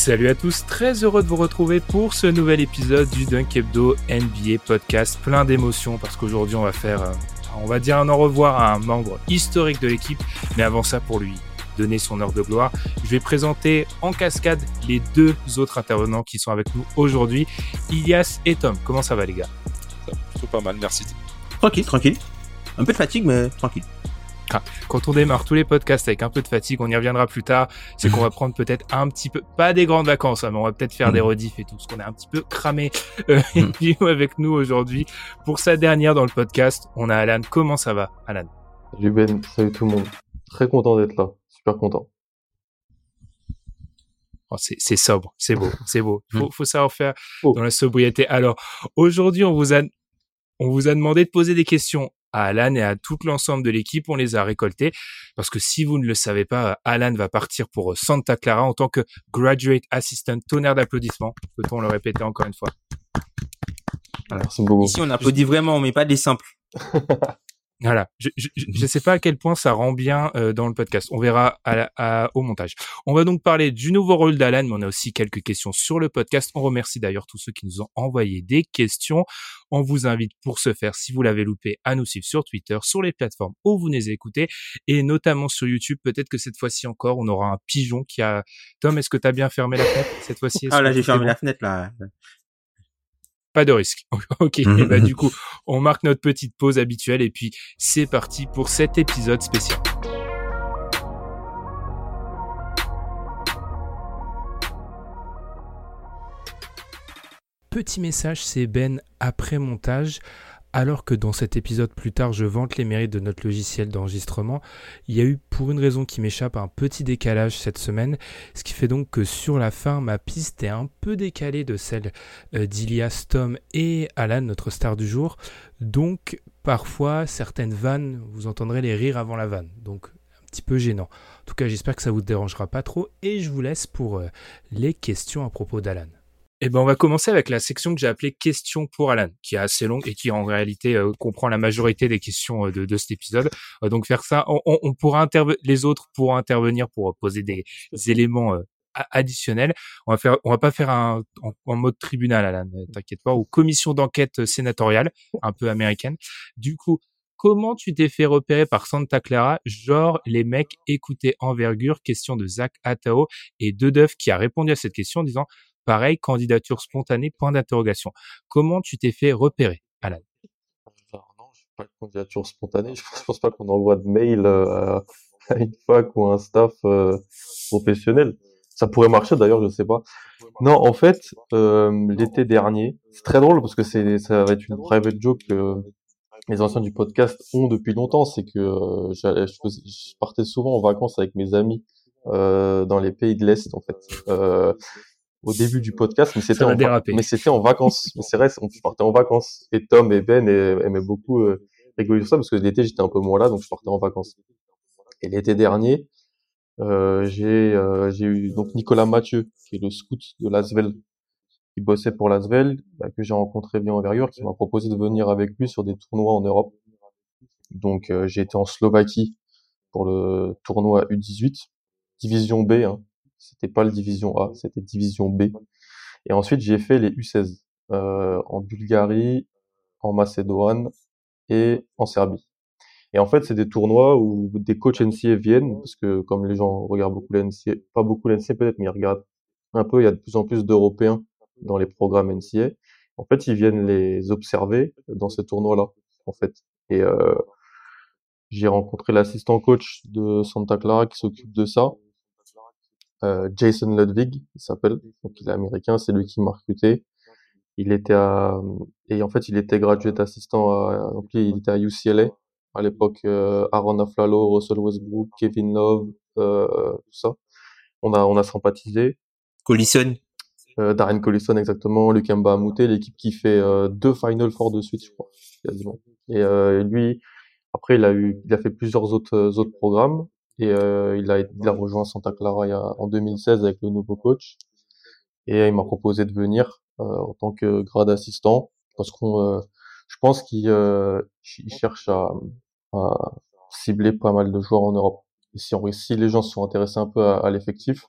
Salut à tous, très heureux de vous retrouver pour ce nouvel épisode du Dunk Hebdo NBA podcast, plein d'émotions parce qu'aujourd'hui on va faire, euh, on va dire un au revoir à un membre historique de l'équipe, mais avant ça pour lui donner son heure de gloire, je vais présenter en cascade les deux autres intervenants qui sont avec nous aujourd'hui, Ilias et Tom. Comment ça va les gars? Ça va plutôt pas mal, merci. Tranquille, tranquille. Un peu de fatigue, mais tranquille. Ah, quand on démarre tous les podcasts avec un peu de fatigue, on y reviendra plus tard, c'est qu'on va prendre peut-être un petit peu, pas des grandes vacances, hein, mais on va peut-être faire des rediffs et tout, parce qu'on est un petit peu cramé. Euh, et avec nous aujourd'hui, pour sa dernière dans le podcast, on a Alan. Comment ça va, Alan? Salut Ben, salut tout le monde. Très content d'être là, super content. Oh, c'est sobre, c'est beau, c'est beau. Faut, faut savoir faire dans la sobriété. Alors, aujourd'hui, on vous a, on vous a demandé de poser des questions à Alan et à tout l'ensemble de l'équipe. On les a récoltés parce que si vous ne le savez pas, Alan va partir pour Santa Clara en tant que graduate assistant. Tonnerre d'applaudissements. Peut-on le répéter encore une fois? Merci beaucoup. Ici, on applaudit vraiment, mais pas des simples. Voilà, je ne sais pas à quel point ça rend bien euh, dans le podcast. On verra à, au montage. On va donc parler du nouveau rôle d'Alan, mais on a aussi quelques questions sur le podcast. On remercie d'ailleurs tous ceux qui nous ont envoyé des questions. On vous invite pour ce faire, si vous l'avez loupé, à nous suivre sur Twitter, sur les plateformes où vous nous écoutez, et notamment sur YouTube. Peut-être que cette fois-ci encore, on aura un pigeon qui a... Tom, est-ce que tu as bien fermé la fenêtre? Cette fois-ci Ah là, j'ai fermé la fenêtre là. Pas de risque. ok. et bah du coup, on marque notre petite pause habituelle et puis c'est parti pour cet épisode spécial. Petit message, c'est Ben après montage. Alors que dans cet épisode plus tard, je vante les mérites de notre logiciel d'enregistrement, il y a eu, pour une raison qui m'échappe, un petit décalage cette semaine, ce qui fait donc que sur la fin, ma piste est un peu décalée de celle euh, d'Ilias, Tom et Alan, notre star du jour. Donc, parfois, certaines vannes, vous entendrez les rires avant la vanne. Donc, un petit peu gênant. En tout cas, j'espère que ça vous dérangera pas trop et je vous laisse pour euh, les questions à propos d'Alan. Eh ben, on va commencer avec la section que j'ai appelée questions pour Alan, qui est assez longue et qui en réalité euh, comprend la majorité des questions euh, de, de, cet épisode. Va donc faire ça. On, on, pourra les autres pourront intervenir pour poser des, éléments euh, additionnels. On va faire, on va pas faire un en, mode tribunal, Alan, t'inquiète pas, ou commission d'enquête sénatoriale, un peu américaine. Du coup, comment tu t'es fait repérer par Santa Clara Genre, les mecs écoutaient envergure, question de Zach Atao et Dedeuf qui a répondu à cette question en disant Pareil, candidature spontanée, point d'interrogation. Comment tu t'es fait repérer, Alan? Non, je pas de candidature spontanée. Je pense, pense pas qu'on envoie de mail euh, à une fac ou à un staff euh, professionnel. Ça pourrait marcher d'ailleurs, je sais pas. Non, en fait, euh, l'été dernier, c'est très drôle parce que ça va être une private joke que les anciens du podcast ont depuis longtemps. C'est que je, partais souvent en vacances avec mes amis dans les pays de l'Est, en fait au début du podcast, mais c'était en, mais c'était en vacances. mais c'est vrai, on partais en vacances. Et Tom et Ben aimaient beaucoup euh, rigoler sur ça parce que l'été j'étais un peu moins là, donc je partais en vacances. Et l'été dernier, euh, j'ai euh, j'ai eu donc Nicolas Mathieu, qui est le scout de Lasvel, qui bossait pour Lasvel, bah, que j'ai rencontré bien envergure, qui m'a proposé de venir avec lui sur des tournois en Europe. Donc euh, j'ai été en Slovaquie pour le tournoi U18, division B, hein, c'était pas le division A, c'était division B. Et ensuite, j'ai fait les U16 euh, en Bulgarie, en Macédoine et en Serbie. Et en fait, c'est des tournois où des coachs NCA viennent, parce que comme les gens regardent beaucoup l'NCA, pas beaucoup l'NCA peut-être, mais ils regardent un peu, il y a de plus en plus d'Européens dans les programmes NCA. En fait, ils viennent les observer dans ces tournois-là, en fait. Et j'ai rencontré l'assistant coach de Santa Clara qui s'occupe de ça, Jason Ludwig, il s'appelle. Donc il est américain, c'est lui qui m'a recruté. Il était à et en fait il était graduate assistant à donc il était à UCLA à l'époque euh, Aaron Aflalo, Russell Westbrook, Kevin Love, euh, tout ça. On a on a sympathisé. Collison. Euh, Darren Collison exactement, Lukemba Amouté, l'équipe qui fait euh, deux Final Four de suite, je crois, quasiment. Et euh, lui, après, il a eu, il a fait plusieurs autres autres programmes et il a il a rejoint Santa Clara en 2016 avec le nouveau coach et il m'a proposé de venir en tant que grade assistant parce qu'on je pense qu'il euh, cherche à, à, cibler pas mal de joueurs en Europe. Et si, on, si les gens sont intéressés un peu à, l'effectif,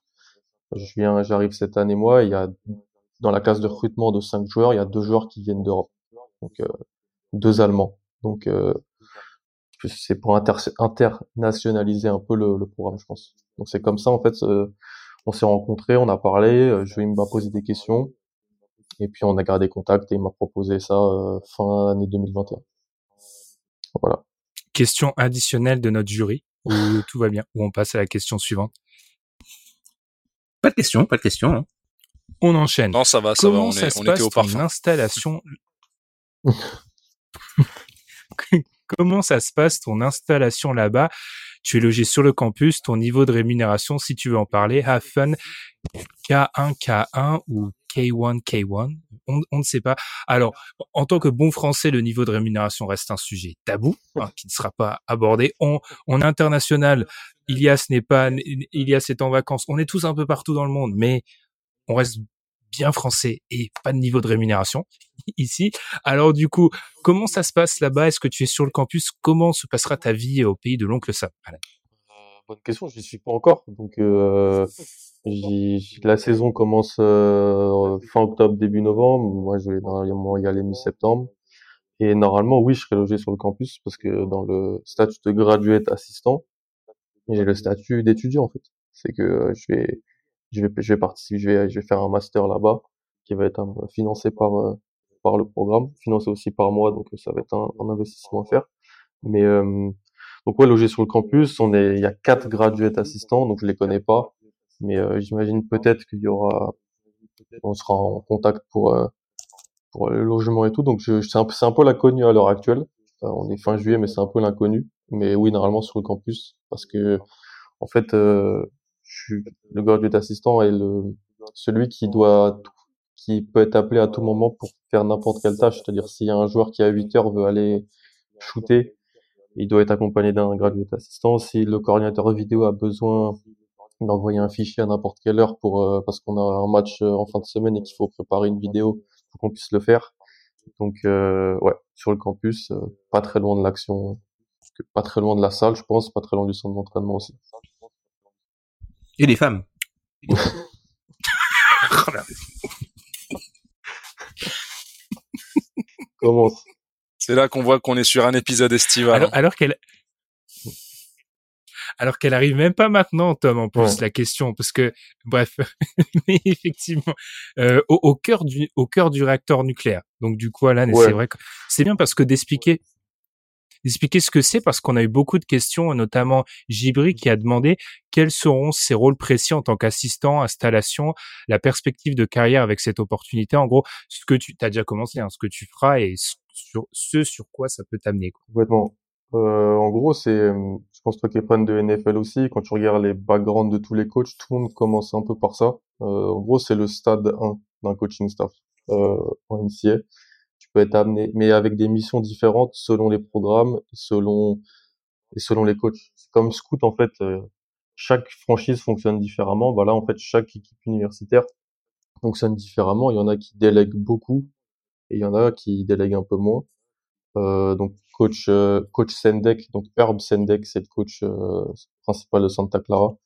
je viens, j'arrive cette année moi, il y a dans la classe de recrutement de cinq joueurs, il y a deux joueurs qui viennent d'Europe, donc euh, deux Allemands. Donc euh, c'est pour inter internationaliser un peu le, le, programme, je pense. Donc c'est comme ça en fait, euh, on s'est rencontrés, on a parlé, euh, je vais me poser des questions. Et puis on a gardé contact et il m'a proposé ça euh, fin année 2021. Voilà. Question additionnelle de notre jury, où tout va bien, où on passe à la question suivante. Pas de question, pas de question. Hein. On enchaîne. Non, ça va, ça va, on, est, on était au parfum. installation Comment ça se passe ton installation là-bas? Tu es logé sur le campus, ton niveau de rémunération, si tu veux en parler, have fun, K1, K1 ou K1, K1, on, ne sait pas. Alors, en tant que bon français, le niveau de rémunération reste un sujet tabou, hein, qui ne sera pas abordé. On, on international, Ilias n'est pas, Ilias est en vacances. On est tous un peu partout dans le monde, mais on reste bien français et pas de niveau de rémunération ici. Alors du coup, comment ça se passe là-bas? Est-ce que tu es sur le campus? Comment se passera ta vie au pays de l'oncle Sam? Euh, Bonne question, je suis pas encore. Donc euh, la saison commence euh, fin octobre, début novembre. Moi, je vais normalement y aller mi-septembre. Et normalement, oui, je serai logé sur le campus parce que dans le statut de graduate assistant, j'ai le statut d'étudiant en fait. C'est que je vais je vais, je vais participer, je vais, je vais faire un master là-bas qui va être euh, financé par euh, par le programme, financé aussi par moi, donc ça va être un, investissement à faire. Mais euh, donc ouais, logé sur le campus, on est, il y a quatre graduates assistants, donc je les connais pas, mais j'imagine peut-être qu'il y aura, on sera en contact pour pour le logement et tout. Donc je, c'est un, un peu l'inconnu à l'heure actuelle. on est fin juillet, mais c'est un peu l'inconnu. Mais oui, normalement sur le campus, parce que en fait, euh, le graduate assistant est le, celui qui doit, qui peut être appelé à tout moment pour faire n'importe quelle tâche. C'est-à-dire, s'il y a un joueur qui à 8 heures veut aller shooter, il doit être accompagné d'un graduate assistant. Si le coordinateur vidéo a besoin d'envoyer un fichier à n'importe quelle heure pour, euh, parce qu'on a un match euh, en fin de semaine et qu'il faut préparer une vidéo pour qu'on puisse le faire. Donc, euh, ouais, sur le campus, pas très loin de l'action, pas très loin de la salle, je pense, pas très loin du centre d'entraînement aussi. Et les femmes. Comment C'est là qu'on voit qu'on est sur un épisode estival. Alors, hein. alors qu'elle, alors qu'elle arrive même pas maintenant, Tom, en plus, la question, parce que, bref, mais effectivement, euh, au, au, cœur du, au cœur du réacteur nucléaire. Donc, du coup, Alan, c'est vrai que c'est bien parce que d'expliquer, expliquer ce que c'est parce qu'on a eu beaucoup de questions, notamment Gibri qui a demandé quels seront ses rôles précis en tant qu'assistant, installation, la perspective de carrière avec cette opportunité. En gros, ce que tu as déjà commencé, hein, ce que tu feras et ce sur quoi ça peut t'amener. Complètement. Euh, en gros, c'est, je pense toi qui es fan de NFL aussi, quand tu regardes les backgrounds de tous les coachs, tout le monde commence un peu par ça. Euh, en gros, c'est le stade 1 d'un coaching staff euh, en NCA peut être amené, mais avec des missions différentes selon les programmes selon et selon les coachs. C'est comme scout en fait. Euh, chaque franchise fonctionne différemment. Voilà, en fait, chaque équipe universitaire fonctionne différemment. Il y en a qui délèguent beaucoup et il y en a qui délèguent un peu moins. Euh, donc coach euh, coach Sendek, donc Herb Sendek, c'est le coach euh, principal de Santa Clara.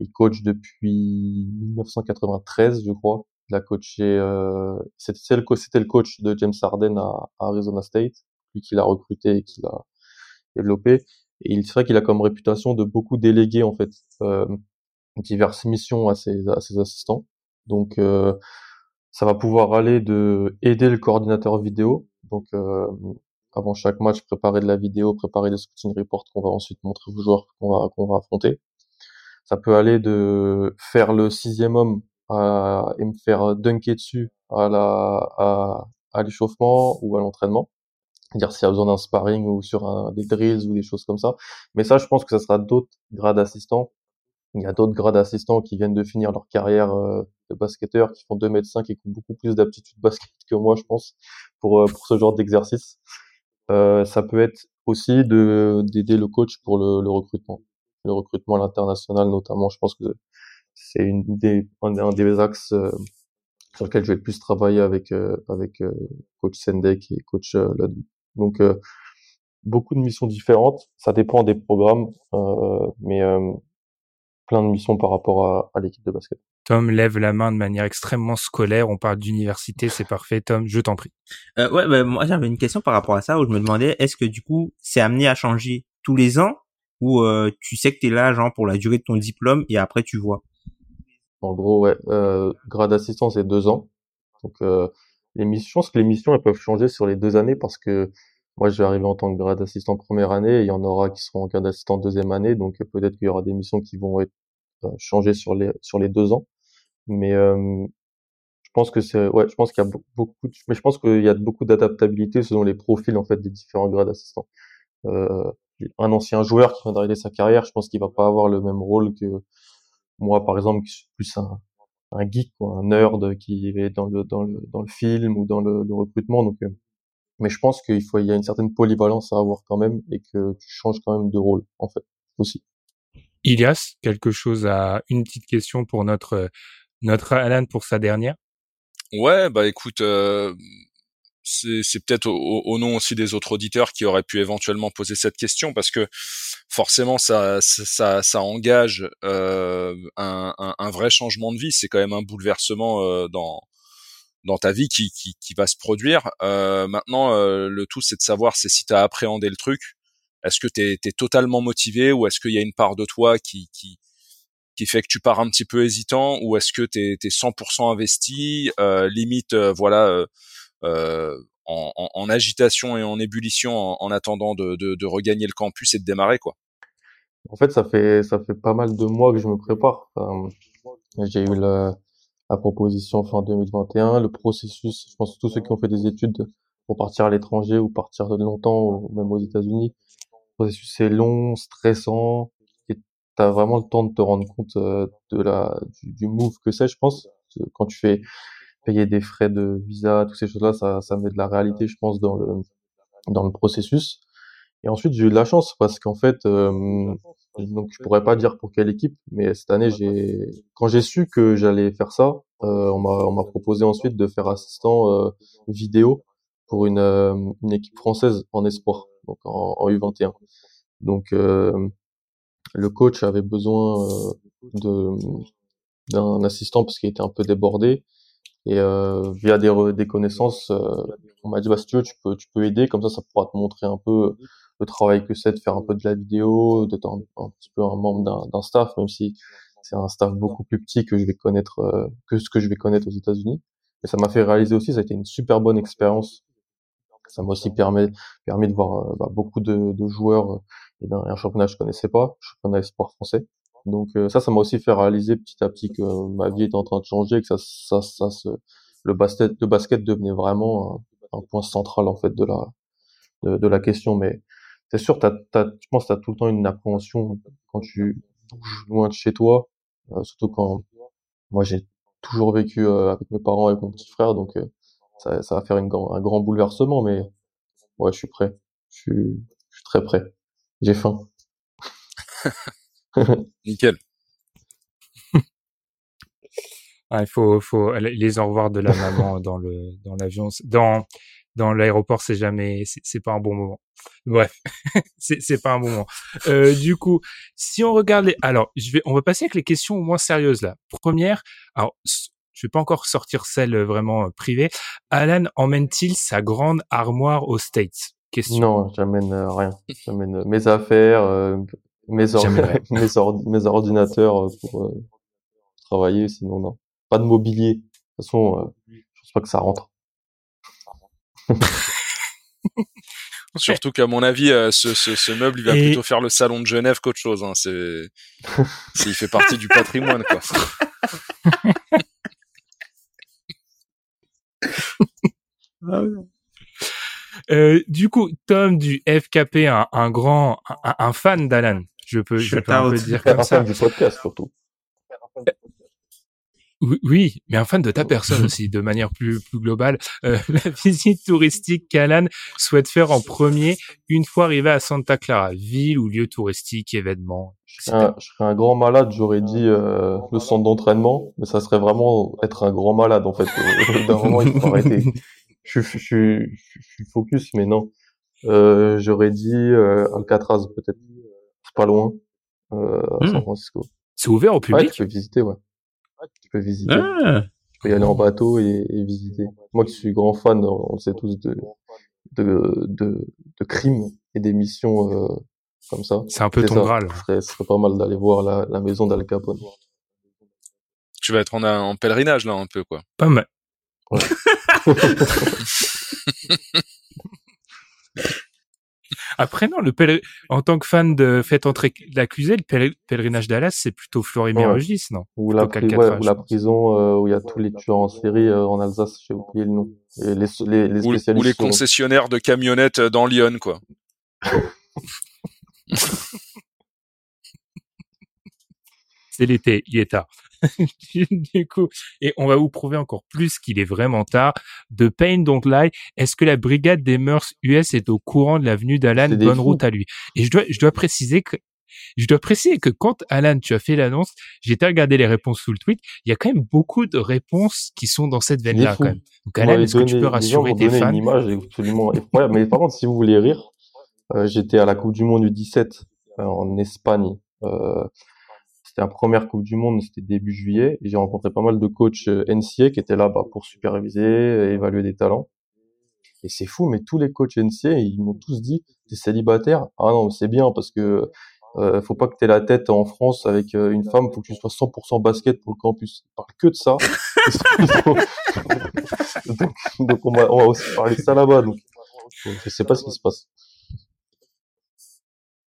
Il coach depuis 1993, je crois. Il a coaché, euh, c'était le, coach de James Harden à, Arizona State, lui qui l'a recruté et qui l'a développé. Et il vrai qu'il a comme réputation de beaucoup déléguer en fait euh, diverses missions à ses, à ses assistants. Donc euh, ça va pouvoir aller de aider le coordinateur vidéo, donc euh, avant chaque match, préparer de la vidéo, préparer des scouting reports qu'on va ensuite montrer aux joueurs qu'on va qu'on va affronter. Ça peut aller de faire le sixième homme et me faire dunker dessus à la à, à l'échauffement ou à l'entraînement. Dire s'il y a besoin d'un sparring ou sur un, des drills ou des choses comme ça. Mais ça, je pense que ça sera d'autres grades d'assistants. Il y a d'autres grades d'assistants qui viennent de finir leur carrière euh, de basketteur, qui font 2 mètres 5 et qui ont beaucoup plus d'aptitude basket que moi, je pense, pour, euh, pour ce genre d'exercice. Euh, ça peut être aussi de d'aider le coach pour le, le recrutement, le recrutement à l'international notamment. Je pense que c'est une des un, des axes euh, sur lequel je vais le plus travailler avec euh, avec euh, coach Sendek et coach Ladu. Donc beaucoup de missions différentes. Ça dépend des programmes, mais plein de missions par rapport à, à l'équipe de basket. Tom lève la main de manière extrêmement scolaire. On parle d'université, c'est parfait. Tom, je t'en prie. Euh, ouais, bah, moi j'avais une question par rapport à ça où je me demandais est-ce que du coup c'est amené à changer tous les ans ou euh, tu sais que t'es là genre pour la durée de ton diplôme et après tu vois? En gros, ouais, euh, grade assistant c'est deux ans. Donc euh, les missions, je pense que les missions elles peuvent changer sur les deux années parce que moi, je vais arriver en tant que grade assistant première année, et il y en aura qui seront en grade assistant deuxième année, donc peut-être qu'il y aura des missions qui vont être euh, changées sur les sur les deux ans. Mais je pense que c'est ouais, je pense qu'il y a beaucoup, mais je pense qu'il y a beaucoup d'adaptabilité selon les profils en fait des différents grades assistants. Euh, un ancien joueur qui vient d'arriver sa carrière, je pense qu'il va pas avoir le même rôle que moi, par exemple, qui suis plus un, un geek, quoi, un nerd qui est dans le dans le dans le film ou dans le, le recrutement. Donc euh, mais je pense qu'il faut, il y a une certaine polyvalence à avoir quand même et que tu changes quand même de rôle, en fait, aussi. Ilias, quelque chose à, une petite question pour notre, notre Alan pour sa dernière? Ouais, bah écoute, euh, c'est peut-être au, nom aussi des autres auditeurs qui auraient pu éventuellement poser cette question parce que forcément ça ça, ça engage euh, un, un, un, vrai changement de vie. C'est quand même un bouleversement euh, dans dans ta vie qui, qui, qui va se produire. Euh, maintenant, euh, le tout, c'est de savoir c'est si tu as appréhendé le truc. Est-ce que tu es, totalement motivé ou est-ce qu'il y a une part de toi qui, qui, qui fait que tu pars un petit peu hésitant ou est-ce que tu es, 100% investi, euh, limite, euh, voilà, euh, en, en, en, agitation et en ébullition en, en attendant de, de, de, regagner le campus et de démarrer quoi En fait, ça fait ça fait pas mal de mois que je me prépare. J'ai eu le la proposition fin 2021. Le processus, je pense tous ceux qui ont fait des études pour partir à l'étranger ou partir de longtemps, ou même aux États-Unis, le processus est long, stressant, et tu as vraiment le temps de te rendre compte euh, de la du, du move que c'est, je pense. Quand tu fais payer des frais de visa, toutes ces choses-là, ça, ça met de la réalité, je pense, dans le dans le processus. Et ensuite, j'ai eu de la chance parce qu'en fait, euh, donc je pourrais pas dire pour quelle équipe, mais cette année, j'ai quand j'ai su que j'allais faire ça, euh, on m'a on m'a proposé ensuite de faire assistant euh, vidéo pour une euh, une équipe française en espoir, donc en, en U21. Donc euh, le coach avait besoin euh, de d'un assistant parce qu'il était un peu débordé et via des des connaissances, on m'a dit bah si tu veux tu peux tu peux aider comme ça ça pourra te montrer un peu le travail que c'est de faire un peu de la vidéo, d'être un, un petit peu un membre d'un staff, même si c'est un staff beaucoup plus petit que je vais connaître euh, que ce que je vais connaître aux États-Unis. Et ça m'a fait réaliser aussi, ça a été une super bonne expérience. Ça m'a aussi permis permis de voir euh, bah, beaucoup de, de joueurs euh, et d'un championnat que je connaissais pas, championnat sport français. Donc ça, ça m'a aussi fait réaliser petit à petit que ma vie était en train de changer, que ça, ça, ça, se, le basket, le basket devenait vraiment un, point central en fait de la de, la question. Mais c'est sûr, t'as, t'as, je pense que tu as tout le temps une appréhension quand tu bouges loin de chez toi, euh, surtout quand moi j'ai toujours vécu euh, avec mes parents, avec mon petit frère, donc euh, ça, ça va faire une, un grand bouleversement, mais ouais, je suis prêt. Je suis très prêt. J'ai faim. Nickel. ah, il faut, faut les au revoir de la maman dans le dans l'avion, dans dans l'aéroport, c'est jamais, c'est pas un bon moment. Bref, c'est pas un bon moment. Euh, du coup, si on regarde les, alors, je vais, on va passer avec les questions moins sérieuses là. Première, alors, je vais pas encore sortir celle euh, vraiment euh, privée. Alan emmène-t-il sa grande armoire aux States? Question. Non, j'amène rien. J'amène mes affaires, mes, mes, mes, ordinateurs pour travailler. Sinon, non. Pas de mobilier. De toute façon, je pense pas que ça rentre. Surtout qu'à mon avis, euh, ce, ce, ce, meuble, il va Et- plutôt faire le salon de Genève qu'autre chose. Hein. C'est, c'est- il fait partie du patrimoine, quoi. Euh, du coup, Tom du FKP, un, un grand, un, un fan d'Alan. Je peux, je peux un peu dire comme Un ça. fan du podcast surtout. Oui, mais un fan de ta personne aussi, de manière plus, plus globale. Euh, la visite touristique qu'Alan souhaite faire en premier, une fois arrivé à Santa Clara, ville ou lieu touristique, événement. Je serais, un, je serais un grand malade, j'aurais dit euh, le centre d'entraînement, mais ça serait vraiment être un grand malade en fait. D'un moment, il faut arrêter. Je, suis- je, suis- je, suis focus, mais non. Euh, j'aurais dit euh, Alcatraz peut-être. C'est pas loin. Euh, à San Hmm. Francisco. C'est ouvert au Ouais, public? tu peux visiter, ouais. Tu peux visiter. Ah, Tu peux y aller en bateau et, et visiter. Moi qui suis grand fan, on le sait tous, de, de, de, de crimes et des missions euh, comme ça. C'est un peu ton ça. Graal. Ce serait, ce serait pas mal d'aller voir la, la maison d'Al Capone. Tu vas être en, en pèlerinage, là, un peu, quoi. Pas mal. Après, non, le pèler... en tant que fan de Faites entrer l'accusé, le pèler- pèlerinage Dallas, c'est plutôt Florimé-Régis, non? Ou la, pri- ouais, ou la prison euh, où il y a tous les tueurs en série euh, en Alsace, j'ai oublié le nom. Et les, les, les Ou, spécialistes. ou les sont- concessionnaires de camionnettes euh, dans Lyon, quoi. C'est l'été, il est tard. du coup, et on va vous prouver encore plus qu'il est vraiment tard. De Pain Don't Lie, est-ce que la brigade des mœurs US est au courant de la venue d'Alan Bonne fous. route à lui? Et je dois, je dois préciser que je dois préciser que quand Alan, tu as fait l'annonce, j'étais à regarder les réponses sous le tweet. Il y a quand même beaucoup de réponses qui sont dans cette veine-là, quand même. Donc, Alan, est-ce que tu peux rassurer tes fans une image absolument effroyable. Mais par contre, si vous voulez rire, euh, j'étais à la Coupe du Monde du 17 euh, en Espagne. Euh, c'était la première Coupe du Monde, c'était début juillet. Et j'ai rencontré pas mal de coachs euh, NCA qui étaient là bah, pour superviser, euh, évaluer des talents. Et c'est fou, mais tous les coachs NCA, ils m'ont tous dit, t'es célibataire? Ah non, c'est bien parce que euh, faut pas que t'aies la tête en France avec une femme, faut que tu sois 100% basket pour le campus. Ils parlent que de ça. donc, donc on, va, on va aussi parler de ça là-bas. Donc, je sais pas ce qui se passe.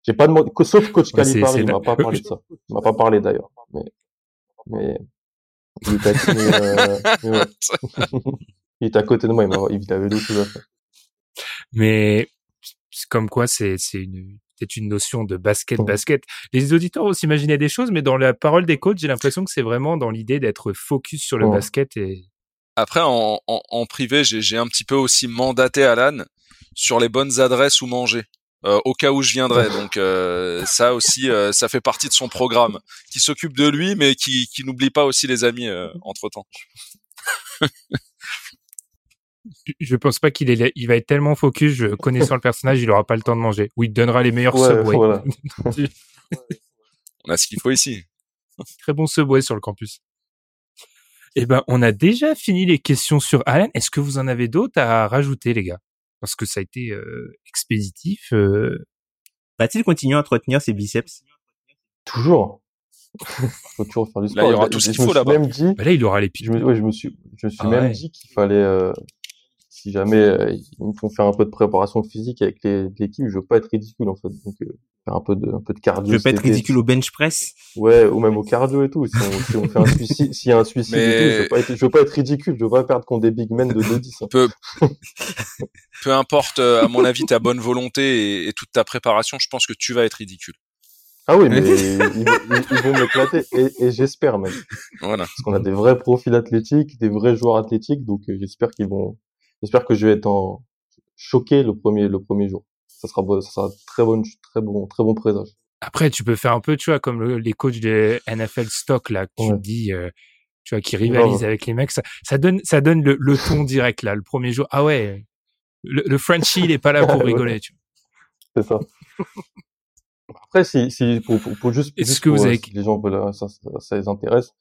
J'ai pas demandé, que- sauf coach Ouais, Calipari, c'est il m'a pas parlé de ça. Il m'a pas parlé d'ailleurs. Mais, mais, il était à, mais, euh, mais ouais. il était à côté de moi, il, m'a, il avait d'autres choses à faire. mais c'est comme quoi c'est c'est une c'est une notion de basket basket. Les auditeurs vont s'imaginer des choses, mais dans la parole des coachs, j'ai l'impression que c'est vraiment dans l'idée d'être focus sur le Ouais. basket et Après, en, en, en privé, j'ai j'ai un petit peu aussi mandaté Alan sur les bonnes adresses où manger. Euh, au cas où je viendrais. Donc euh, ça aussi, euh, ça fait partie de son programme, qui s'occupe de lui, mais qui, qui n'oublie pas aussi les amis entre temps. je pense pas qu'il est il va être tellement focus, je, connaissant le personnage, il aura pas le temps de manger. Ou il te donnera les meilleurs Ouais, Subway. voilà. On a ce qu'il faut ici. Très bon Subway sur le campus. Eh ben, on a déjà fini les questions sur Alan. Est-ce que vous en avez d'autres à rajouter, les gars? Parce que ça a été euh, expéditif. euh, Va-t-il continuer à entretenir ses biceps? Toujours. faut toujours faire du sport. Là, il y aura Je- tout ce qu'il faut là-bas. Même dit, bah là, il aura les je me, pieds. ouais, je me suis, je me suis Ah même ouais. dit qu'il fallait, euh, si jamais euh, ils me font faire un peu de préparation physique avec les- l'équipe, je veux pas être ridicule en fait. Donc euh, faire un peu de, un peu de cardio. Je veux pas être ridicule au bench press? Ouais, ou même au cardio et tout. Si on, si on fait un suicide, s'il y a un suicide et tout, je veux pas être, je veux pas être ridicule. Je veux pas perdre contre des big men de 2-10. hein. Peu, peu importe, euh, à mon avis, ta bonne volonté et, et toute ta préparation, je pense que tu vas être ridicule. Ah oui, mais ils, ils- ils vont m'éclater et, et j'espère même. Voilà. Parce qu'on a des vrais profils athlétiques, des vrais joueurs athlétiques, donc euh, j'espère qu'ils vont, j'espère que je vais être en choqué le premier, le premier jour. Ça sera, ça sera très bon, très bon, très bon présage. Après, tu peux faire un peu, tu vois, comme le- les coachs des NFL stock, là, que Ouais. dis, euh, tu vois, qui rivalisent avec les mecs. Ça, ça donne, ça donne le, le ton direct, là, le premier jour. Ah ouais, le, le Frenchie, il est pas là pour Ouais. rigoler, tu vois. C'est ça. Après, si, si, pour, pour, pour juste, Est-ce juste que pour, vous euh, avez- si les gens veulent, euh, ça, ça, ça les intéresse,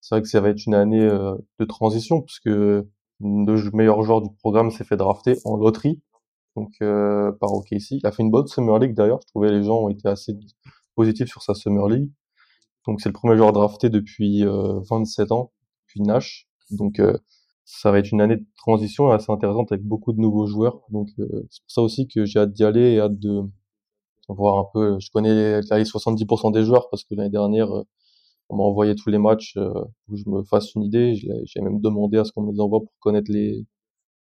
c'est vrai que ça va être une année euh, de transition puisque le meilleur joueur du programme s'est fait drafter en loterie, donc euh, par OKC. Il a fait une bonne Summer League d'ailleurs. Je trouvais les gens ont été assez positifs sur sa Summer League. Donc c'est le premier joueur drafté depuis euh, 27 ans, depuis Nash. Donc euh, ça va être une année de transition assez intéressante avec beaucoup de nouveaux joueurs. Donc c'est pour ça aussi que j'ai hâte d'y aller et hâte de voir un peu. Je connais les 70% des joueurs parce que l'année dernière on m'a envoyé tous les matchs euh, où je me fasse une idée. J'ai même demandé à ce qu'on me les envoie pour connaître les,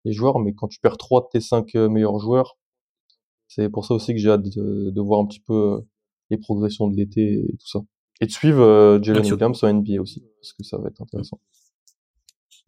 les joueurs. Mais quand tu perds trois de tes cinq euh, meilleurs joueurs, c'est pour ça aussi que j'ai hâte de, de, voir un petit peu euh, les progressions de l'été et tout ça. Et de suivre Jalen Williams en NBA aussi, parce que ça va être intéressant.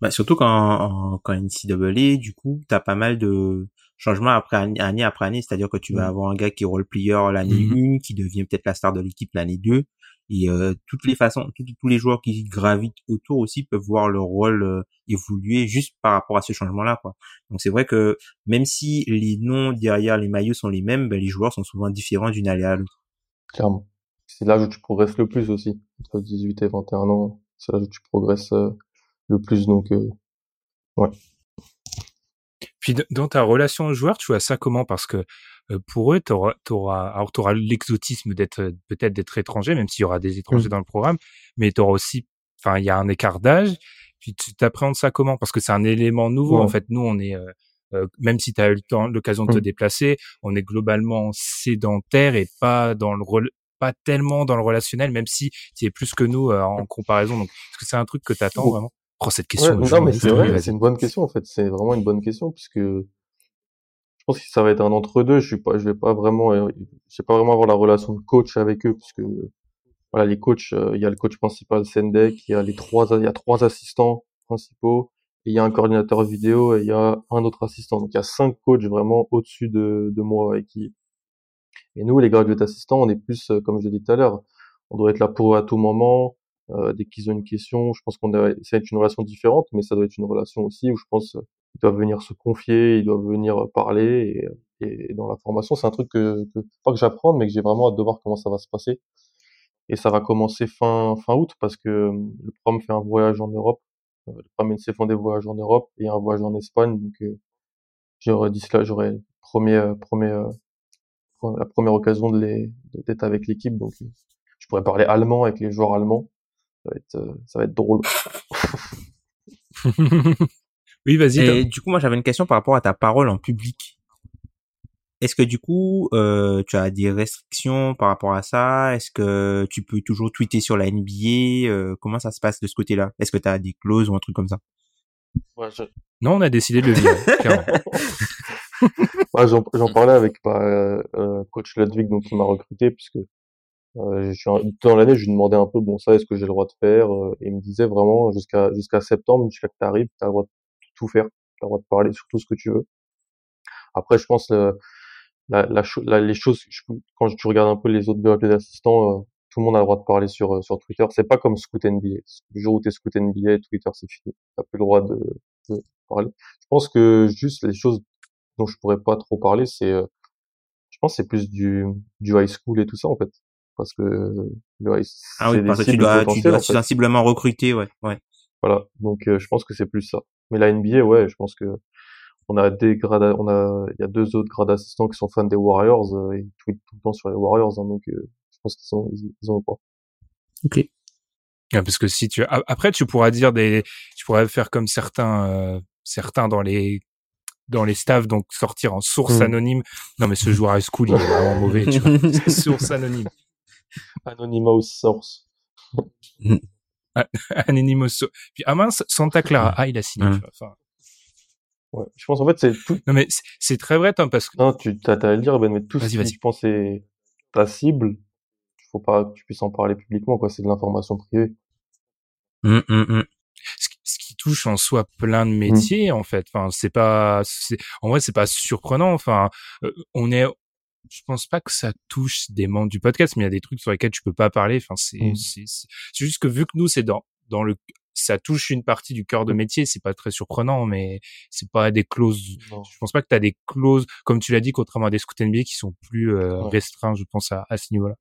Bah, surtout quand, quand NCAA, du coup, t'as pas mal de changements après année, après année. C'est-à-dire que tu vas mmh. avoir un gars qui est role player l'année 1, mmh. qui devient peut-être la star de l'équipe l'année 2 et euh, toutes les façons, tous les joueurs qui gravitent autour aussi peuvent voir leur rôle euh, évoluer juste par rapport à ce changement-là, quoi. Donc c'est vrai que même si les noms derrière les maillots sont les mêmes, ben, les joueurs sont souvent différents d'une année à l'autre. Clairement. C'est l'âge où tu progresses le plus aussi. Entre 18 et 21 ans, c'est l'âge où tu progresses euh, le plus, donc ouais. Puis dans ta relation aux joueurs, tu vois ça comment? Parce que euh, pour eux, tu auras, alors t'auras l'exotisme d'être euh, peut-être d'être étranger, même s'il y aura des étrangers mmh. dans le programme, mais tu auras aussi, enfin, il y a un écart d'âge. Puis tu t'appréhendes ça comment? Parce que c'est un élément nouveau. En fait, nous, on est euh, même si tu as eu le temps, l'occasion de te mmh. déplacer, on est globalement sédentaire et pas dans le pas tellement dans le relationnel, même si tu es plus que nous en comparaison. Donc, est-ce que c'est un truc que tu attends vraiment? Prends cette question. non, mais c'est vrai, c'est une bonne question en fait. C'est vraiment une bonne question puisque pense que ça va être un entre deux. Je suis pas, je vais pas vraiment, euh, je vais pas vraiment avoir la relation de coach avec eux, puisque voilà, les coachs, euh, il y a le coach principal Sendek, il y a les trois, il y a trois assistants principaux, il y a un coordinateur vidéo et il y a un autre assistant. Donc il y a cinq coachs vraiment au-dessus de, de moi et qui. Et nous, les graduates assistants, on est plus, euh, comme je l'ai dit tout à l'heure, on doit être là pour eux à tout moment. dès qu'ils ont une question, je pense qu'on a, ça va être une relation différente, mais ça doit être une relation aussi où je pense ils doivent venir se confier, ils doivent venir parler. Et, et dans la formation, c'est un truc que, que pas que j'apprends, mais que j'ai vraiment hâte de voir comment ça va se passer. Et ça va commencer fin fin août parce que le programme fait un voyage en Europe. Euh, le programme NC font des voyages en Europe et un voyage en Espagne. Donc euh, j'aurais dit cela, j'aurais premier euh, premier la première occasion de les d'être avec l'équipe. Donc je pourrais parler allemand avec les joueurs allemands. Ça va être ça va être drôle. Oui, vas-y. Et du coup, moi, j'avais une question par rapport à ta parole en public. Est-ce que du coup, euh, tu as des restrictions par rapport à ça? Est-ce que tu peux toujours tweeter sur la NBA euh, Comment ça se passe de ce côté-là? Est-ce que tu as des clauses ou un truc comme ça? Ouais, Non, on a décidé de le dire. ouais, J'en parlais avec bah, euh, coach Ludwig, donc qui m'a recruté, puisque euh, je suis dans l'année, je lui demandais un peu, bon ça, est-ce que j'ai le droit de faire? Euh, Et il me disait vraiment, jusqu'à jusqu'à septembre, jusqu'à que tu arrives, tu as le droit de tout faire. Tu as le droit de parler sur tout ce que tu veux. Après, je pense la, la, la, les choses, quand tu regardes un peu les autres BAP d'assistants, euh, tout le monde a le droit de parler sur euh, sur Twitter. C'est pas comme Scout NBA. Le jour où t'es Scout NBA, Twitter c'est fini. T'as plus le droit de, de, parler. Je pense que juste les choses dont je pourrais pas trop parler, c'est, euh, je pense c'est plus du du high school et tout ça en fait, parce que le high, ah oui, parce que tu dois, tu dois sensiblement recruter, ouais, ouais. Voilà, donc je pense que c'est plus ça. Mais la NBA, ouais, je pense que on a des grades, on a, il y a deux autres grades assistants qui sont fans des Warriors, euh, ils tweetent tout le temps sur les Warriors, hein, donc euh, je pense qu'ils sont, ils, ont pas. Ok. parce que si tu, après tu pourras dire des, tu pourrais faire comme certains, euh, certains dans les dans les staffs, donc sortir en source hmm. anonyme. Non, mais ce joueur high school, il est vraiment mauvais, tu vois. source anonyme. Anonymous source. Anonymous. Puis, ah mince, Santa Clara. Ah, il a signé, tu vois. Enfin, Ouais. Je pense en fait c'est tout. Non mais c'est très vrai Tom parce que. Non, tu t'as à le dire Ben, mais tout ce qui je pense c'est ta cible, il faut pas que tu puisses en parler publiquement quoi. C'est de l'information privée. Mmh, mmh, mmh. Ce, qui, touche en soi plein de métiers en fait. Enfin c'est pas, en vrai c'est pas surprenant. Enfin euh, on est, je pense pas que ça touche des membres du podcast, mais il y a des trucs sur lesquels tu peux pas parler. Enfin c'est c'est juste que vu que nous c'est dans dans le ça touche une partie du cœur de mmh. métier, c'est pas très surprenant, mais c'est pas des clauses. Je pense pas que tu as des clauses, comme tu l'as dit, contrairement à des scouts NBA qui sont plus euh, restreints, je pense à, à ce niveau-là.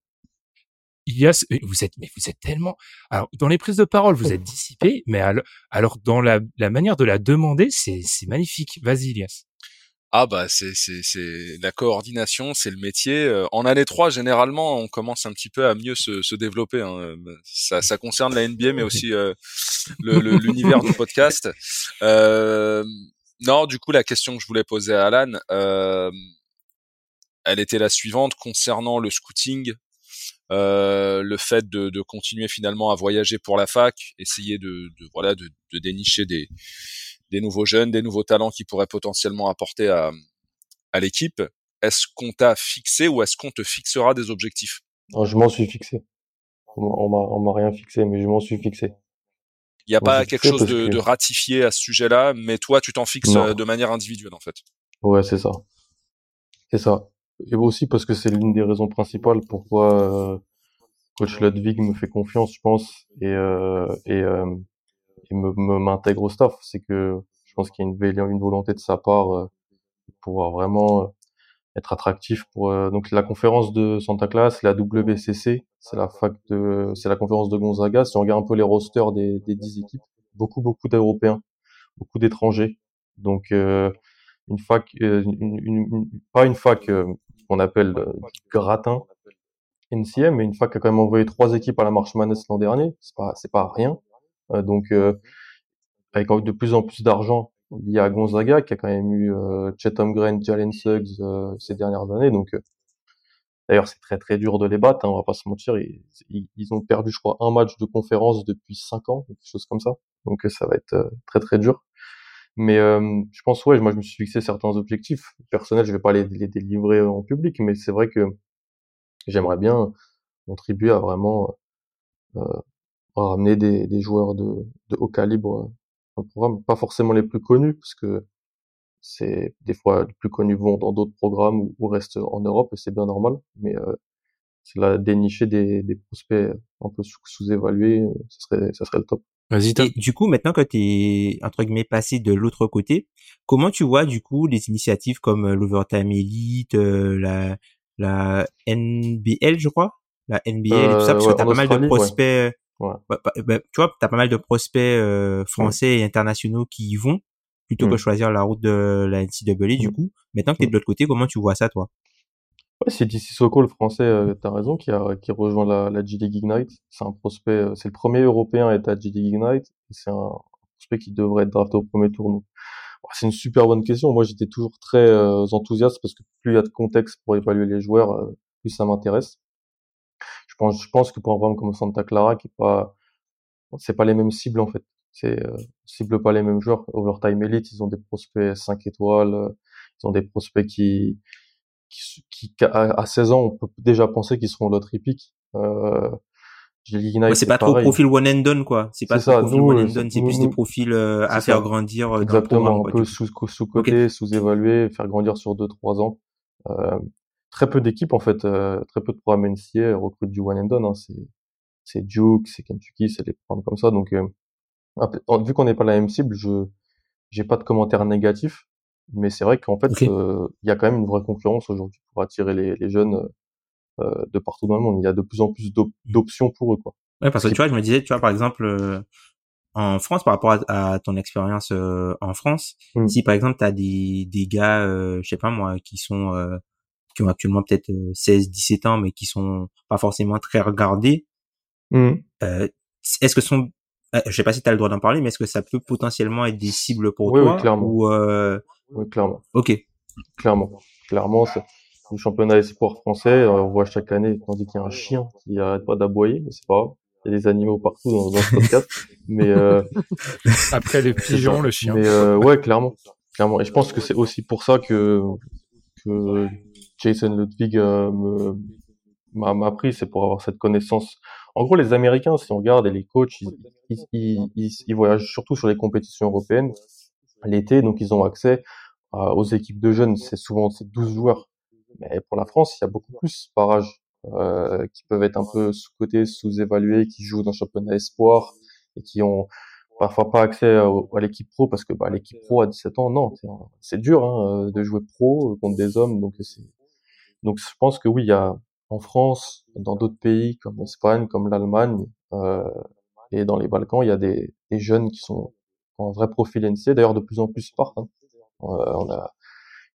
Il y a, vous êtes, mais vous êtes tellement, alors dans les prises de parole, vous êtes dissipé, mais alors, alors dans la, la manière de la demander, c'est, c'est magnifique. Vas-y, Ilias. Ah bah c'est c'est c'est la coordination, c'est le métier. Euh, en année 3, généralement, on commence un petit peu à mieux se, se développer. Hein. Ça, ça concerne la NBA, mais aussi euh, l'univers du podcast. Euh, non, du coup, la question que je voulais poser à Alan, euh, elle était la suivante concernant le scouting, euh, le fait de, de, continuer finalement à voyager pour la fac, essayer de, de voilà de, de dénicher des des nouveaux jeunes, des nouveaux talents qui pourraient potentiellement apporter à, à l'équipe. Est-ce qu'on t'a fixé ou est-ce qu'on te fixera des objectifs? Je m'en suis fixé. On m'a, on m'a rien fixé, mais je m'en suis fixé. Il n'y a pas quelque chose de, de, ratifié à ce sujet-là, mais toi, tu t'en fixes euh, de manière individuelle, en fait? Ouais, c'est ça. C'est ça. Et aussi parce que c'est l'une des raisons principales pourquoi euh, coach Ludwig me fait confiance, je pense, et, euh, et, euh, et me, m'intègre au staff. C'est que je pense qu'il y a une, une volonté de sa part euh, pouvoir vraiment euh, être attractif pour euh, donc la conférence de Santa Claus, la WCC, c'est la fac de c'est la conférence de Gonzaga. Si on regarde un peu les rosters des des dix équipes, beaucoup beaucoup d'Européens, beaucoup d'étrangers. Donc une fac, une, une, pas une fac qu'on appelle gratin NCM, mais une fac qui a quand même envoyé trois équipes à la Marche Manès l'an dernier. C'est pas c'est pas rien. Euh, donc, euh, avec de plus en plus d'argent lié à Gonzaga, qui a quand même eu euh, Chatham Grant, Jalen Suggs ces dernières années. Donc, D'ailleurs, c'est très très dur de les battre, hein, on va pas se mentir. Ils, ils, ont perdu, je crois, un match de conférence depuis cinq ans, quelque chose comme ça. Donc ça va être très très dur. Mais je pense, ouais, moi je me suis fixé certains objectifs personnels. Je vais pas les, les délivrer en public, mais c'est vrai que j'aimerais bien contribuer à vraiment ramener des, des joueurs de, de, haut calibre dans le programme. Pas forcément les plus connus, parce que c'est des fois les plus connus vont dans d'autres programmes ou, restent en Europe et c'est bien normal. Mais euh, c'est là dénicher des, des prospects un peu sous-évalués, ça serait, ça serait le top. Vas-y, du coup, maintenant que tu es, entre guillemets, passé de l'autre côté, comment tu vois, du coup, les initiatives comme euh, l'Overtime Elite, euh, la, la NBL, je crois? La NBL et tout ça, parce que t'as pas mal de prospects, Ouais. Bah, bah, bah, tu vois, t'as pas mal de prospects euh, français et internationaux qui y vont plutôt que mmh. choisir la route de la NCAA du mmh. coup. Maintenant que t'es de mmh. l'autre côté, comment tu vois ça, toi? Ouais, c'est DC Soko, le français, euh, t'as raison, qui a qui rejoint la, la G League Ignite. C'est un prospect, euh, c'est le premier Européen à être à G League Ignite. C'est un prospect qui devrait être drafté au premier tour. c'est une super bonne question. Moi, j'étais toujours très euh, enthousiaste parce que plus il y a de contexte pour évaluer les joueurs, plus ça m'intéresse je pense, je pense que pour un programme comme Santa Clara, qui est pas, c'est pas les mêmes cibles en fait. C'est euh, cible pas les mêmes joueurs. Overtime Elite, ils ont des prospects 5 étoiles, euh, ils ont des prospects qui, qui, qui à 16 ans, on peut déjà penser qu'ils seront l'autre pick. Euh, ouais, c'est pas trop profil one and done quoi. C'est pas trop profil one and done, c'est plus des profils euh, à faire grandir. Euh, Exactement, un peu sous sous côté, sous évalué, faire grandir sur 2-3 ans. Euh, très peu d'équipes en fait, euh, très peu de programmes NCA recrutent du one and done. Hein, c'est c'est Duke, c'est Kentucky, c'est des programmes comme ça. Donc euh, vu qu'on n'est pas la même cible, je j'ai pas de commentaires négatifs, mais c'est vrai qu'en fait euh, il y a quand même une vraie concurrence aujourd'hui pour attirer les, les jeunes euh, de partout dans le monde. Il y a de plus en plus d'options pour eux quoi. Ouais, parce que tu vois, je me disais, tu vois, par exemple, en France, par rapport à, ton expérience en France, mmh. si par exemple tu as des, des gars, je sais pas moi, qui sont qui ont actuellement peut-être 16, euh, 17 ans, mais qui sont pas forcément très regardés. Mmh. Euh, est-ce que sont, euh, je sais pas si tu as le droit d'en parler, mais est-ce que ça peut potentiellement être des cibles pour toi Oui, clairement. Ou euh... Oui, clairement. Ok. Clairement. Clairement, c'est le championnat espoir français. On voit chaque année, tandis qu'il y a un chien qui arrête pas d'aboyer, mais c'est pas grave. Il y a des animaux partout dans, dans ce podcast. mais euh... après les pigeons, le chien. Mais euh, ouais, clairement, clairement. Et je pense que c'est aussi pour ça que que Jason Ludwig euh, m'a appris, c'est pour avoir cette connaissance. En gros, les Américains, si on regarde, et les coachs, ils, ils, ils, ils voyagent surtout sur les compétitions européennes l'été, donc ils ont accès aux équipes de jeunes. C'est souvent c'est 12 joueurs. Mais pour la France, il y a beaucoup plus par âge euh, qui peuvent être un peu sous-cotés, sous-évalués, qui jouent dans le championnat espoir et qui ont parfois pas accès à, l'équipe pro parce que bah, l'équipe pro à 17 ans, non, c'est dur hein, de jouer pro contre des hommes, donc c'est donc je pense que oui, il y a en France, dans d'autres pays comme l'Espagne, comme l'Allemagne euh, et dans les Balkans, il y a des, des jeunes qui sont en vrai profil NC. D'ailleurs, de plus en plus partent. Hein. Euh, on a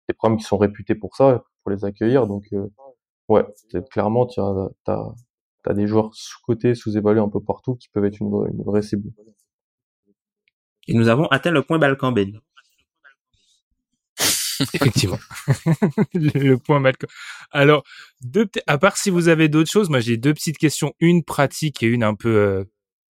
des programmes qui sont réputés pour ça, pour les accueillir. Donc, ouais, clairement, tu as, as, des joueurs sous-cotés, sous-évalués un peu partout qui peuvent être une, une vraie cible. Et nous avons atteint le point Balkan Ben. Effectivement. le, point Balkan. Alors, deux, à part si vous avez d'autres choses, moi j'ai deux petites questions, une pratique et une un peu, euh,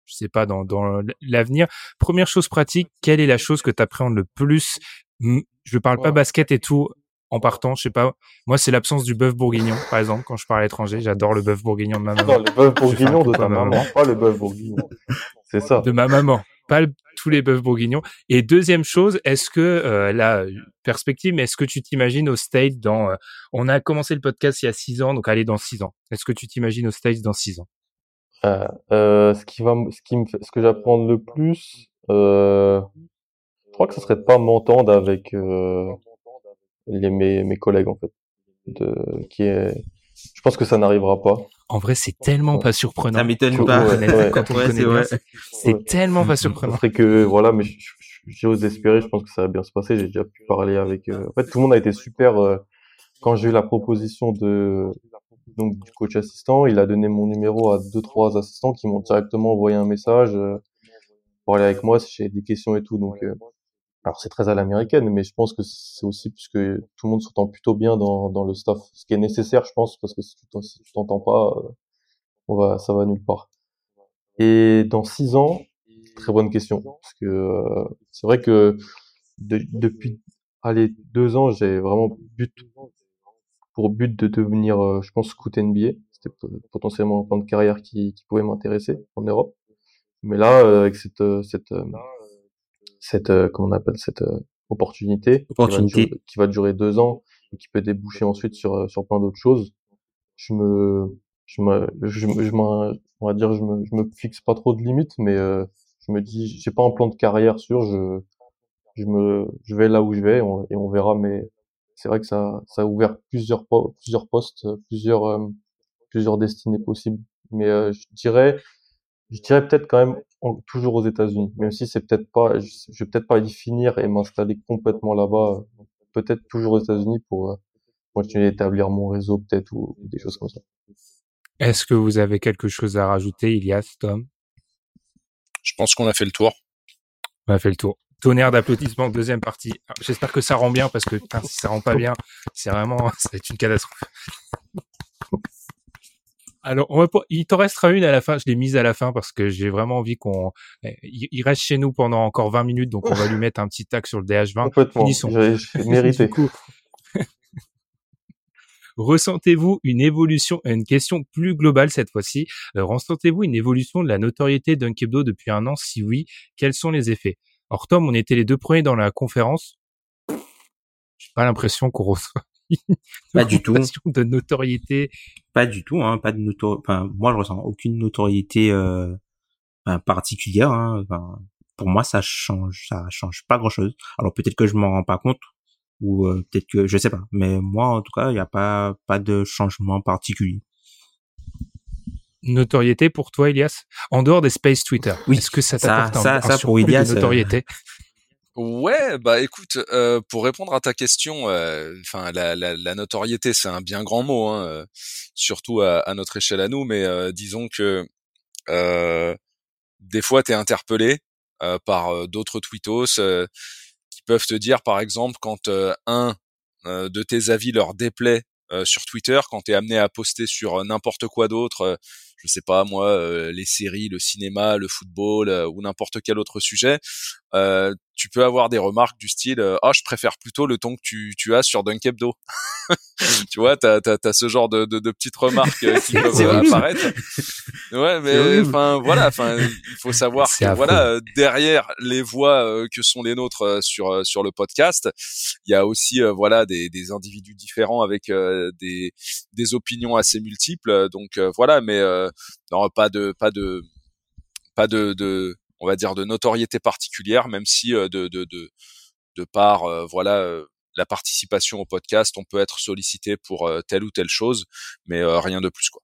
je sais pas, dans, dans l'avenir. Première chose pratique, quelle est la chose que tu appréhendes le plus? Je parle pas basket et tout en partant, je sais pas. Moi, c'est l'absence du bœuf bourguignon, par exemple, quand je pars à l'étranger. J'adore le bœuf bourguignon de ma maman. Non, le bœuf bourguignon de ta maman, pas le bœuf bourguignon. C'est ça. De ma maman pas tous les bœufs bourguignons. Et deuxième chose, est-ce que euh, la perspective, mais est-ce que tu t'imagines au States dans euh, On a commencé le podcast il y a six ans, donc allez dans six ans. Est-ce que tu t'imagines au States dans six ans? Euh, Ce qui va, ce qui me, ce que j'apprends le plus, je crois que ce serait pas m'entendre avec les mes, mes collègues en fait, de, qui est je pense que ça n'arrivera pas. En vrai, c'est tellement pas surprenant. Ça m'étonne pas. c'est tellement pas surprenant. C'est que voilà, mais j'ose espérer. Je pense que ça va bien se passer. J'ai déjà pu parler avec. Euh, en fait, tout le monde a été super. Euh, quand j'ai eu la proposition de donc du coach assistant, il a donné mon numéro à deux trois assistants qui m'ont directement envoyé un message euh, pour aller avec moi si j'ai des questions et tout. Donc alors c'est très à l'américaine, mais je pense que c'est aussi puisque tout le monde s'entend plutôt bien dans, dans le staff, ce qui est nécessaire, je pense, parce que si tu t'entends pas, euh, on va, ça va nulle part. Et dans six ans, très bonne question, parce que euh, c'est vrai que depuis allez deux ans, j'ai vraiment but pour but de devenir, euh, je pense, scout NBA. C'était potentiellement un plan de carrière qui, qui pouvait m'intéresser en Europe. Mais là, avec cette, cette cette euh, comment on appelle cette euh, opportunité, opportunité. Qui, va durer, deux ans et qui peut déboucher ensuite sur euh, sur plein d'autres choses. Je me je me je, je on va dire je me je me fixe pas trop de limites, mais je me dis j'ai pas un plan de carrière sûr, je je me je vais là où je vais et on verra mais c'est vrai que ça ça a ouvert plusieurs plusieurs postes plusieurs plusieurs destinées possibles mais je dirais je dirais peut-être quand même toujours aux États-Unis, même si c'est peut-être pas, je, je vais peut-être pas y finir et m'installer complètement là-bas, peut-être toujours aux États-Unis pour euh, continuer d'établir mon réseau peut-être ou, des choses comme ça. Est-ce que vous avez quelque chose à rajouter, Ilias, Tom? Je pense qu'on a fait le tour. On a fait le tour. Tonnerre d'applaudissements, deuxième partie. J'espère que ça rend bien parce que si ça rend pas bien, c'est vraiment, ça va être une catastrophe. Alors, on va il t'en restera une à la fin. Je l'ai mise à la fin parce que j'ai vraiment envie qu'on. Eh, il reste chez nous pendant encore 20 minutes, donc on va lui mettre un petit tag sur le DH20. Complètement. Finissons. J'ai mérité. Ressentez-vous une évolution, une question plus globale cette fois-ci. Euh, ressentez-vous une évolution de la notoriété d'Unkebdo depuis un an? Si oui, quels sont les effets? Or Tom, on était les deux premiers dans la conférence. J'ai pas l'impression qu'on reçoit pas du tout de notoriété pas du tout hein pas de notoriété enfin moi je ressens aucune notoriété euh, particulière hein. enfin, pour moi ça change ça change pas grand chose alors peut-être que je m'en rends pas compte ou euh, peut-être que je sais pas mais moi en tout cas il n'y a pas pas de changement particulier. Notoriété pour toi Elias en dehors des space Twitter oui est-ce que ça t'apporte ça, ça, pour Elias, notoriété? Ouais, bah écoute, euh, pour répondre à ta question, euh, enfin la, la, la, notoriété, c'est un bien grand mot, hein, euh, surtout à, à, notre échelle à nous, mais euh, disons que des fois tu es interpellé par d'autres tweetos qui peuvent te dire, par exemple, quand un de tes avis leur déplaît sur Twitter, quand tu es amené à poster sur n'importe quoi d'autre, je sais pas moi, les séries, le cinéma, le football ou n'importe quel autre sujet, euh, tu peux avoir des remarques du style euh, ah je préfère plutôt le ton que tu, tu as sur Dunkebdo tu vois t'as as, ce genre de, de, de petites remarques euh, qui peuvent apparaître. Ouais mais enfin voilà enfin il faut savoir que voilà derrière les voix que sont les nôtres sur sur le podcast il y a aussi voilà des, des individus différents avec des des opinions assez multiples. Donc voilà mais non pas de pas de pas de, de on va dire de notoriété particulière, même si euh, de, de, de, de par euh, voilà euh, la participation au podcast, on peut être sollicité pour telle ou telle chose, mais rien de plus quoi.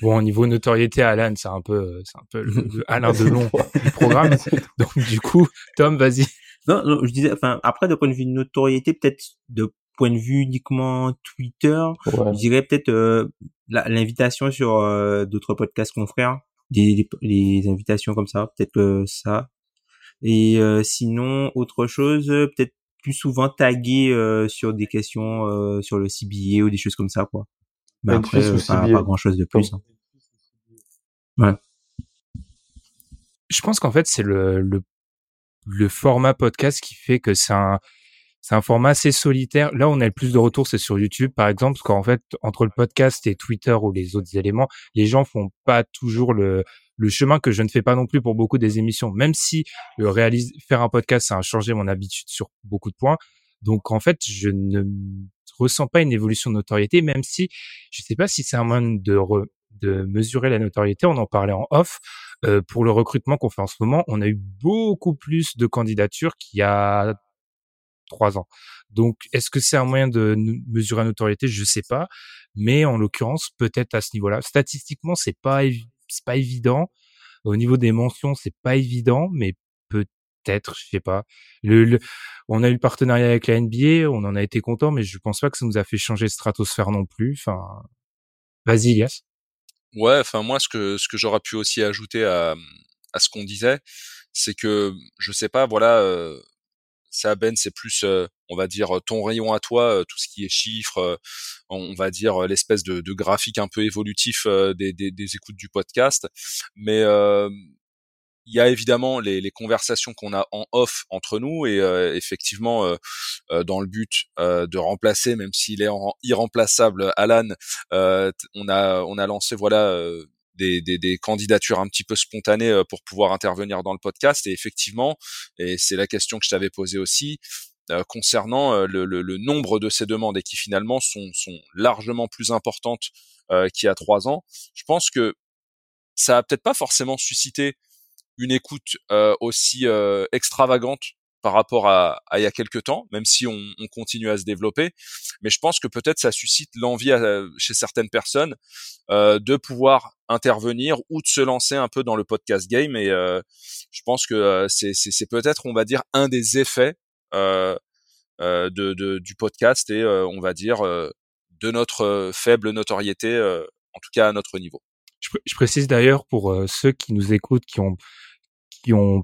Bon, au niveau notoriété, Alan, c'est un peu, c'est un peu le, Alain Delon du programme. Donc du coup, Tom, vas-y. Non, non, je disais, enfin, après, de point de vue de notoriété, peut-être de point de vue uniquement Twitter, je dirais peut-être euh, l'invitation sur euh, d'autres podcasts confrères, des, des, invitations comme ça, peut-être euh, ça. Et sinon, autre chose, peut-être plus souvent taguer sur des questions sur le CBA ou des choses comme ça, quoi. Mais après, pas, pas grand-chose de plus. Hein. Ouais. Je pense qu'en fait, c'est le, le le format podcast qui fait que c'est un c'est un format assez solitaire. Là, on a le plus de retours, c'est sur YouTube, par exemple, parce qu'en fait, entre le podcast et Twitter ou les autres éléments, les gens font pas toujours le, le chemin que je ne fais pas non plus pour beaucoup des émissions. Même si le réalise, faire un podcast, ça a changé mon habitude sur beaucoup de points. Donc, en fait, je ne ressens pas une évolution de notoriété, même si je sais pas si c'est un moyen de, de mesurer la notoriété. On en parlait en off. Euh, pour le recrutement qu'on fait en ce moment, on a eu beaucoup plus de candidatures qu'il y a trois ans. Donc, est-ce que c'est un moyen de mesurer la notoriété? Je sais pas, mais en l'occurrence, peut-être à ce niveau-là. Statistiquement, c'est pas c'est pas évident. Au niveau des mentions, c'est pas évident, mais peut-être, je sais pas. Le, on a eu le partenariat avec la NBA, on en a été content, mais je pense pas que ça nous a fait changer stratosphère non plus. Enfin, vas-y, Elias. Ouais, enfin moi ce que ce que j'aurais pu aussi ajouter à à ce qu'on disait, c'est que je sais pas, voilà, euh, ça Ben c'est plus euh, on va dire ton rayon à toi, euh, tout ce qui est chiffres, euh, on va dire l'espèce de, de, graphique un peu évolutif des, des, des, écoutes du podcast, mais il y a évidemment les, les conversations qu'on a en off entre nous et euh, effectivement euh, euh, dans le but de remplacer, même s'il est irremplaçable, Alan, on a on a lancé voilà des, des, des, candidatures un petit peu spontanées pour pouvoir intervenir dans le podcast et effectivement et c'est la question que je t'avais posée aussi concernant le, le, le, nombre de ces demandes et qui finalement sont, sont largement plus importantes qu'il y a trois ans. Je pense que ça a peut-être pas forcément suscité une écoute euh, aussi euh, extravagante par rapport à, à, il y a quelques temps, même si on, on, continue à se développer. Mais je pense que peut-être ça suscite l'envie chez certaines personnes euh, de pouvoir intervenir ou de se lancer un peu dans le podcast game. Et euh, je pense que euh, c'est, peut-être, on va dire, un des effets euh, de, de, du podcast et on va dire de notre faible notoriété, en tout cas à notre niveau. Je, précise d'ailleurs pour ceux qui nous écoutent, qui ont qui ont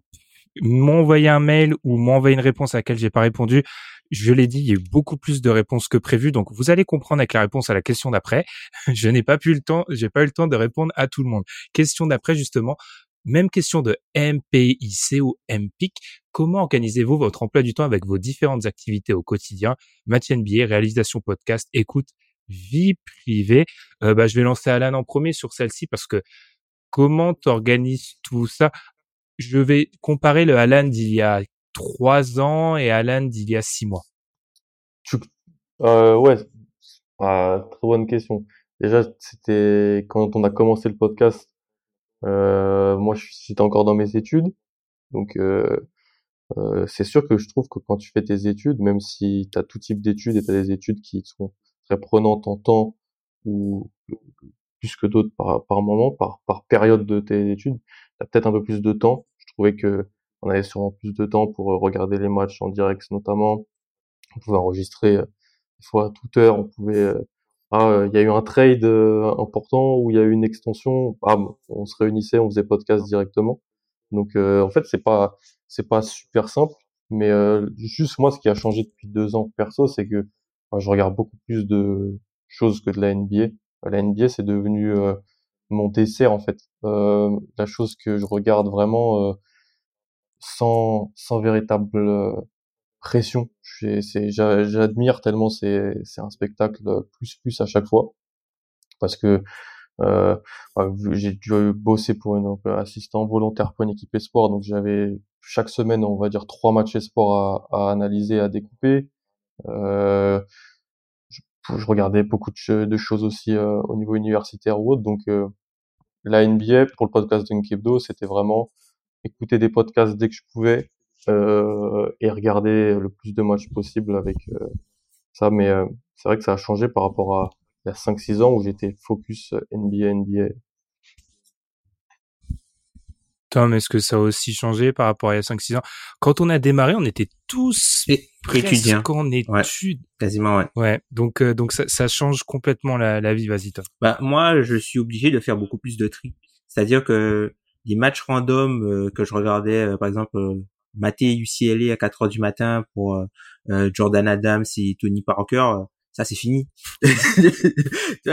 m'ont envoyé un mail ou m'ont envoyé une réponse à laquelle j'ai pas répondu. Je l'ai dit, il y a eu beaucoup plus de réponses que prévu, donc vous allez comprendre avec la réponse à la question d'après. Je n'ai pas pu le temps, j'ai pas eu le temps de répondre à tout le monde. Question d'après justement, même question de MPIC ou MPIC. Comment organisez-vous votre emploi du temps avec vos différentes activités au quotidien, maintien de billets, réalisation podcast, écoute, vie privée euh, bah, Je vais lancer Alan en premier sur celle-ci parce que comment tu organises tout ça? Je vais comparer le Alan d'il y a trois ans et Alan d'il y a six mois. Euh, ouais, ah, très bonne question. Déjà, c'était quand on a commencé le podcast. Euh, moi, j'étais encore dans mes études, donc euh, euh, c'est sûr que je trouve que quand tu fais tes études, même si tu as tout type d'études et tu as des études qui sont très prenantes en temps ou plus que d'autres par, par moment, par, par période de tes études, tu as peut-être un peu plus de temps trouvais que on avait sûrement plus de temps pour euh, regarder les matchs en direct notamment. On pouvait enregistrer euh, des fois à toute heure. On pouvait euh, ah il y a eu un trade important où il y a eu une extension. Ah, on se réunissait, on faisait podcast directement. Donc en fait c'est pas c'est pas super simple, mais juste moi ce qui a changé depuis deux ans perso, c'est que je regarde beaucoup plus de choses que de la NBA. La NBA c'est devenu mon dessert en fait. la chose que je regarde vraiment sans, sans véritable euh, pression. J'admire tellement c'est un spectacle plus plus à chaque fois. Parce que euh, bah, j'ai dû bosser pour une assistant volontaire pour une équipe sport donc j'avais chaque semaine on va dire trois matchs sport à, à analyser à découper. Euh, je, je, regardais beaucoup de, choses aussi euh, au niveau universitaire ou autre. Donc euh, la NBA pour le podcast d'Unkebdo c'était vraiment écouter des podcasts dès que je pouvais euh, et regarder le plus de matchs possible avec euh, ça. Mais euh, c'est vrai que ça a changé par rapport à il y a 5-6 ans où j'étais focus NBA, NBA. Tom, est-ce que ça a aussi changé par rapport à il y a 5-6 ans? Quand on a démarré, on était tous étudiants en études. quasiment, ouais. Ouais, donc euh, donc ça, ça change complètement la, la vie, vas-y Tom. Bah moi, je suis obligé de faire beaucoup plus de tri. C'est-à-dire que les matchs random euh, que je regardais, euh, par exemple, euh, Maté UCLA à 4 heures du matin pour Jordan Adams et Tony Parker, ça c'est fini. je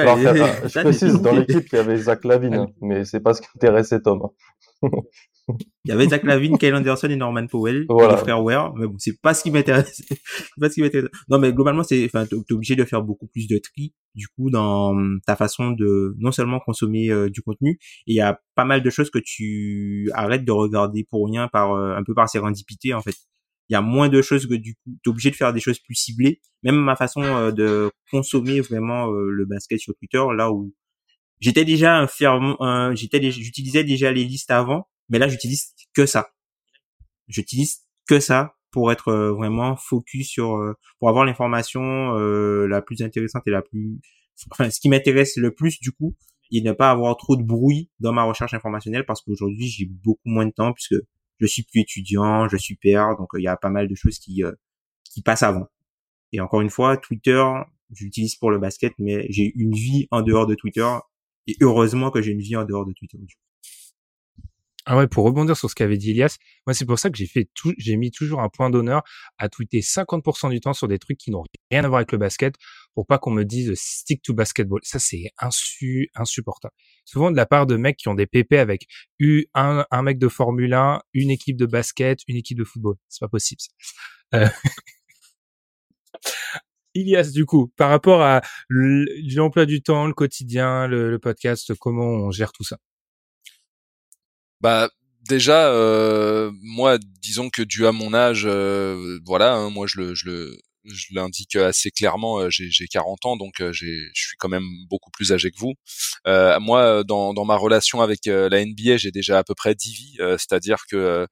précise, dans l'équipe, il y avait Zach Lavine, hein, mais c'est pas ce qui intéressait Tom. Il y avait Zach Lavine, Kyle Anderson et Norman Powell, voilà. les frères Ware, mais bon, c'est pas ce qui m'intéresse. pas ce qui m'intéresse. Non, mais globalement, c'est, enfin, t'es obligé de faire beaucoup plus de tri, du coup, dans ta façon de non seulement consommer euh, du contenu, et il y a pas mal de choses que tu arrêtes de regarder pour rien par, euh, un peu par sérendipité, en fait. Il y a moins de choses que du coup, t'es obligé de faire des choses plus ciblées. Même ma façon euh, de consommer vraiment le basket sur Twitter, là où j'étais déjà un ferme, j'étais, j'utilisais déjà les listes avant, mais là, j'utilise que ça. J'utilise que ça pour être euh, vraiment focus sur, euh, pour avoir l'information euh, la plus intéressante et la plus, enfin, ce qui m'intéresse le plus du coup, et ne pas avoir trop de bruit dans ma recherche informationnelle parce qu'aujourd'hui j'ai beaucoup moins de temps puisque je suis plus étudiant, je suis père, donc il y a pas mal de choses qui qui passent avant. Et encore une fois, Twitter, j'utilise pour le basket, mais j'ai une vie en dehors de Twitter et heureusement que j'ai une vie en dehors de Twitter. Ah ouais, pour rebondir sur ce qu'avait dit Elias, moi c'est pour ça que j'ai fait tout, j'ai mis toujours un point d'honneur à tweeter 50% du temps sur des trucs qui n'ont rien à voir avec le basket pour pas qu'on me dise stick to basketball. Ça c'est insu, insupportable. Souvent de la part de mecs qui ont des PP avec un, un mec de Formule 1, une équipe de basket, une équipe de football. C'est pas possible. Ça. Euh... Ilias, du coup, par rapport à l'emploi du temps, le quotidien, le, le podcast, comment on gère tout ça? Bah déjà, euh, moi, disons que dû à mon âge, euh, voilà, hein, moi je le, je le, je l'indique assez clairement. Euh, j'ai, j'ai 40 ans, donc j'ai, je suis quand même beaucoup plus âgé que vous. moi, dans, dans ma relation avec la NBA, j'ai déjà à peu près 10 vies, c'est-à-dire que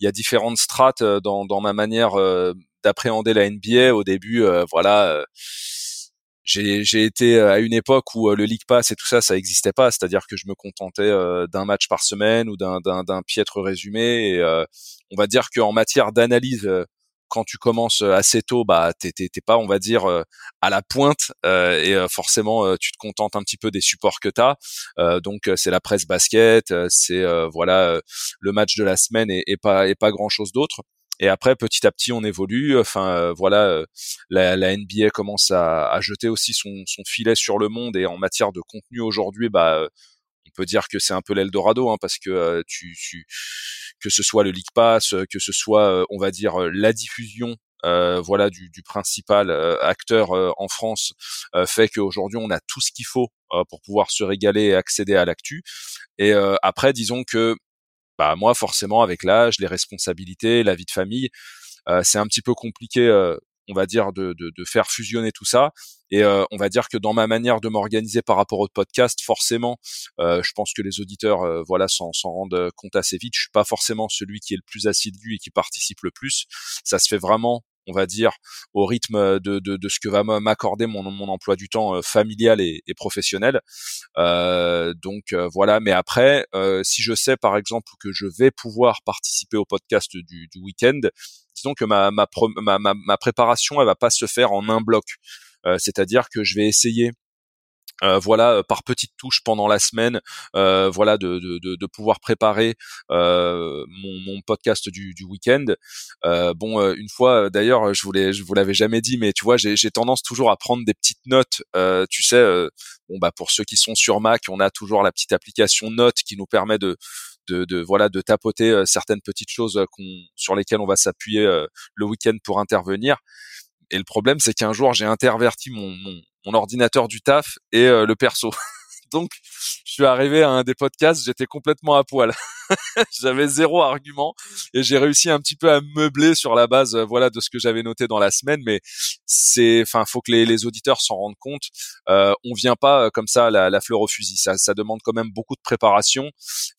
il y a différentes strates dans, dans ma manière d'appréhender la NBA. Au début, voilà j'ai été euh, à une époque où euh, le League Pass et tout ça, ça n'existait pas. C'est-à-dire que je me contentais euh, d'un match par semaine ou d'un piètre résumé. On va dire qu'en matière d'analyse, quand tu commences assez tôt, bah t'es pas, on va dire, à la pointe et forcément tu te contentes un petit peu des supports que t'as. donc c'est la presse basket, c'est voilà le match de la semaine et, et pas et pas grand chose d'autre. Et après, petit à petit, on évolue. Enfin, euh, voilà, euh, la, la, NBA commence à, à jeter aussi son, son, filet sur le monde. Et en matière de contenu aujourd'hui, bah, euh, on peut dire que c'est un peu l'Eldorado, hein, parce que tu, tu, que ce soit le League Pass, que ce soit, on va dire, la diffusion euh, voilà du, du principal acteur en France fait qu'aujourd'hui on a tout ce qu'il faut pour pouvoir se régaler et accéder à l'actu. Et après, disons que bah moi forcément avec l'âge, les responsabilités, la vie de famille, euh, c'est un petit peu compliqué, euh, on va dire, de, de, de, faire fusionner tout ça. Et euh, on va dire que dans ma manière de m'organiser par rapport au podcast, forcément, euh, je pense que les auditeurs, euh, voilà, s'en rendent compte assez vite. Je suis pas forcément celui qui est le plus assidu et qui participe le plus. Ça se fait vraiment on va dire, au rythme de, de, de ce que va m'accorder mon, mon emploi du temps euh, familial et, et professionnel. Euh, donc euh, voilà, mais après, euh, si je sais par exemple que je vais pouvoir participer au podcast du, du week-end, disons que ma, ma, ma, ma, préparation, elle va pas se faire en un bloc. C'est-à-dire que je vais essayer euh, voilà euh, par petites touches pendant la semaine euh, voilà de, de, de, pouvoir préparer mon, mon, podcast du, du week-end. Bon une fois d'ailleurs je voulais je vous l'avais jamais dit mais tu vois j'ai tendance toujours à prendre des petites notes. Tu sais bon bah pour ceux qui sont sur Mac on a toujours la petite application Notes qui nous permet de de, de, voilà de tapoter certaines petites choses qu'on sur lesquelles on va s'appuyer le week-end pour intervenir et le problème, c'est qu'un jour, j'ai interverti mon, ordinateur du taf et euh, le perso. Donc, je suis arrivé à un des podcasts, j'étais complètement à poil. j'avais zéro argument et j'ai réussi un petit peu à meubler sur la base, euh, voilà, de ce que j'avais noté dans la semaine. Mais c'est, enfin, faut que les, les auditeurs s'en rendent compte. Euh, on vient pas euh, comme ça la, la fleur au fusil. Ça, ça demande quand même beaucoup de préparation.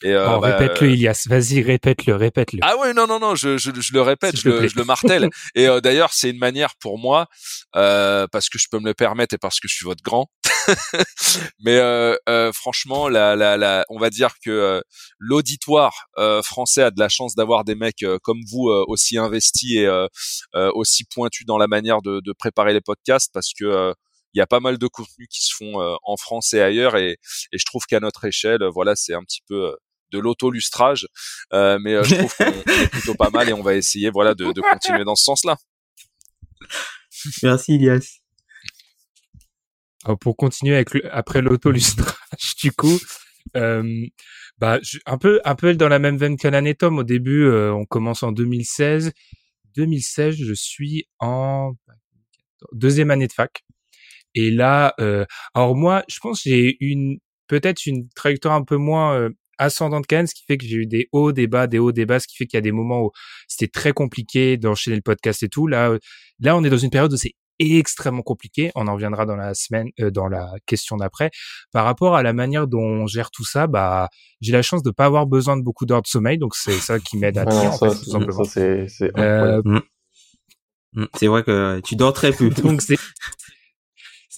Et euh, oh, bah, répète-le, Ilias. Vas-y, répète-le, répète-le. Ah ouais, non, non, non, je, je, je le répète, je le, je le, martèle. et d'ailleurs, c'est une manière pour moi, parce que je peux me le permettre et parce que je suis votre grand. Mais euh, euh, franchement, la, la, la, on va dire que euh, l'auditoire français a de la chance d'avoir des mecs comme vous aussi investis et aussi pointus dans la manière de, préparer les podcasts, parce que il y a pas mal de contenus qui se font en France et ailleurs, et, je trouve qu'à notre échelle, voilà, c'est un petit peu de l'auto-lustrage, mais je trouve qu'on est plutôt pas mal et on va essayer, voilà, de, de continuer dans ce sens-là. Merci Ilias. Alors pour continuer avec après l'autolustrage, du coup, euh, bah un peu un peu dans la même veine qu'un Tom. Au début, euh, on commence en 2016. 2016, je suis en deuxième année de fac. Et là, euh, alors moi, je pense que j'ai une peut-être une trajectoire un peu moins euh, ascendante qu'Anne, ce qui fait que j'ai eu des hauts, des bas, des hauts, des bas, ce qui fait qu'il y a des moments où c'était très compliqué d'enchaîner le podcast et tout. Là, là, on est dans une période où c'est extrêmement compliqué. On en reviendra dans la semaine, euh, dans la question d'après. Par rapport à la manière dont on gère tout ça, bah, j'ai la chance de pas avoir besoin de beaucoup d'heures de sommeil, donc c'est ça qui m'aide à tenir, tout simplement. c'est, euh, vrai que tu dors très peu. donc c'est,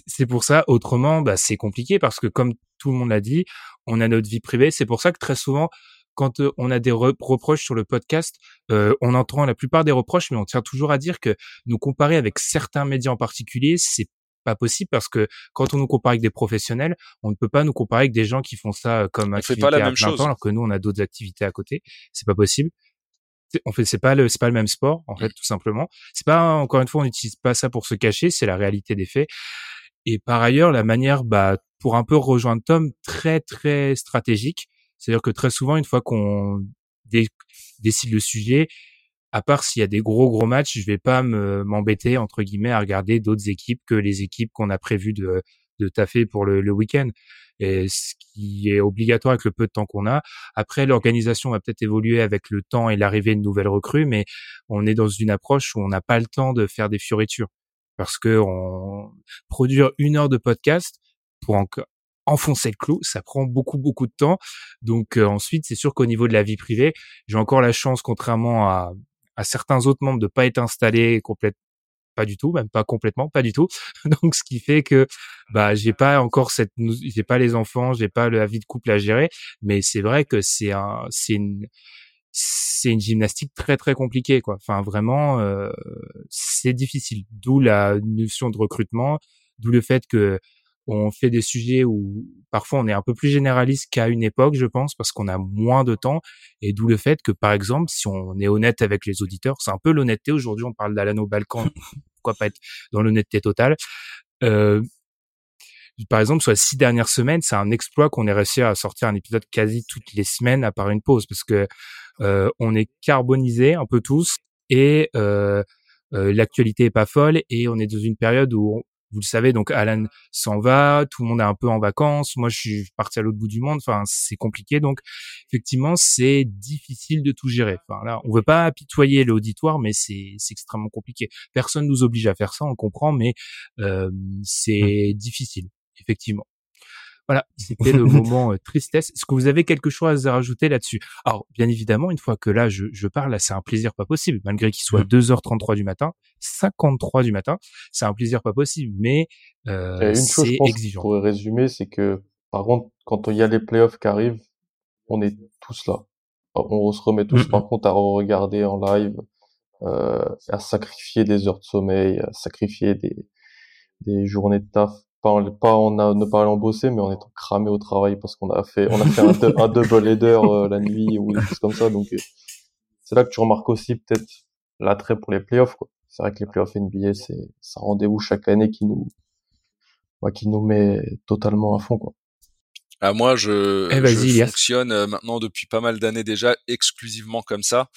c'est pour ça. Autrement, bah, c'est compliqué parce que comme tout le monde l'a dit, on a notre vie privée. C'est pour ça que très souvent, quand on a des reproches sur le podcast, on entend la plupart des reproches, mais on tient toujours à dire que nous comparer avec certains médias en particulier, c'est pas possible parce que quand on nous compare avec des professionnels, on ne peut pas nous comparer avec des gens qui font ça comme on activité fait pas la même chose. alors que nous on a d'autres activités à côté. C'est pas possible. En fait, c'est pas le c'est pas le même sport en fait tout simplement. C'est pas encore une fois on n'utilise pas ça pour se cacher, c'est la réalité des faits. Et par ailleurs, la manière bah pour un peu rejoindre Tom très très stratégique c'est-à-dire que très souvent, une fois qu'on décide le sujet, à part s'il y a des gros gros matchs, je vais pas m'embêter entre guillemets à regarder d'autres équipes que les équipes qu'on a prévu de, de taffer pour le, le week-end. Et ce qui est obligatoire avec le peu de temps qu'on a. Après, l'organisation va peut-être évoluer avec le temps et l'arrivée de nouvelles recrues, mais on est dans une approche où on n'a pas le temps de faire des fioritures parce que on produire une heure de podcast pour encore enfoncer le clou, ça prend beaucoup beaucoup de temps. Donc euh, ensuite, c'est sûr qu'au niveau de la vie privée, j'ai encore la chance, contrairement à, à certains autres membres, de pas être installé complètement pas du tout, même pas complètement, pas du tout. Donc, ce qui fait que bah j'ai pas encore cette, j'ai pas les enfants, j'ai pas la vie de couple à gérer. Mais c'est vrai que c'est un, c'est une, c'est une gymnastique très très compliquée quoi. Enfin vraiment, euh, c'est difficile. D'où la notion de recrutement, d'où le fait que on fait des sujets où parfois on est un peu plus généraliste qu'à une époque, je pense, parce qu'on a moins de temps, et d'où le fait que, par exemple, si on est honnête avec les auditeurs, c'est un peu l'honnêteté. Aujourd'hui, on parle d'Alano Balkan, pourquoi pas être dans l'honnêteté totale. Euh, par exemple, sur les six dernières semaines, c'est un exploit qu'on ait réussi à sortir un épisode quasi toutes les semaines à part une pause, parce que euh, on est carbonisé un peu tous et euh, euh, l'actualité est pas folle et on est dans une période où vous le savez, donc Alan s'en va, tout le monde est un peu en vacances, moi je suis parti à l'autre bout du monde, enfin c'est compliqué, donc effectivement c'est difficile de tout gérer. Enfin là, on veut pas apitoyer l'auditoire, mais c'est extrêmement compliqué. Personne nous oblige à faire ça, on comprend, mais euh, c'est mmh. difficile, effectivement. Voilà, c'était le moment euh, tristesse. Est-ce que vous avez quelque chose à rajouter là-dessus? Alors, bien évidemment, une fois que là, je, je parle, là, c'est un plaisir pas possible, malgré qu'il soit 2h33 mmh. du matin, 53 du matin, c'est un plaisir pas possible, mais euh, c'est exigeant. Pour résumer, c'est que, par contre, quand il y a les playoffs qui arrivent, on est tous là. On se remet tous, mmh, par mmh. contre, à regarder en live, euh, à sacrifier des heures de sommeil, à sacrifier des, des journées de taf pas pas en ne pas bosser, mais en étant cramé au travail parce qu'on a fait, on a fait un, double header euh, la nuit ou des choses comme ça. Donc, euh, c'est là que tu remarques aussi peut-être l'attrait pour les playoffs. C'est vrai que les playoffs NBA, c'est un rendez-vous chaque année qui nous, bah, qui nous met totalement à fond. Quoi. Ah, moi, je, eh, fonctionne euh, maintenant depuis pas mal d'années déjà exclusivement comme ça.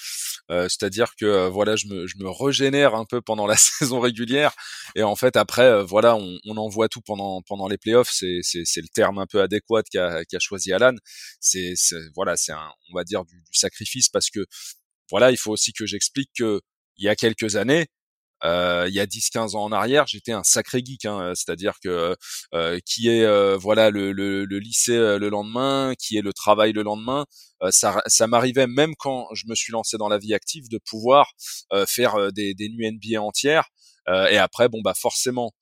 Euh, c'est-à-dire que euh, voilà, je me, je me régénère un peu pendant la saison régulière et en fait après, voilà, on, on envoie tout pendant pendant les playoffs. C'est c'est le terme un peu adéquat qu'a qu'a choisi Alan. C'est voilà, c'est un, on va dire du, du sacrifice parce que voilà, il faut aussi que j'explique que il y a quelques années, euh, il y a 10-15 ans en arrière, j'étais un sacré geek, hein, c'est-à-dire que euh, qui est euh, voilà le, le, le, lycée euh, le lendemain, qui est le travail le lendemain, euh, ça, ça m'arrivait même quand je me suis lancé dans la vie active de pouvoir faire des, des nuits NBA entières. et après, bon bah forcément,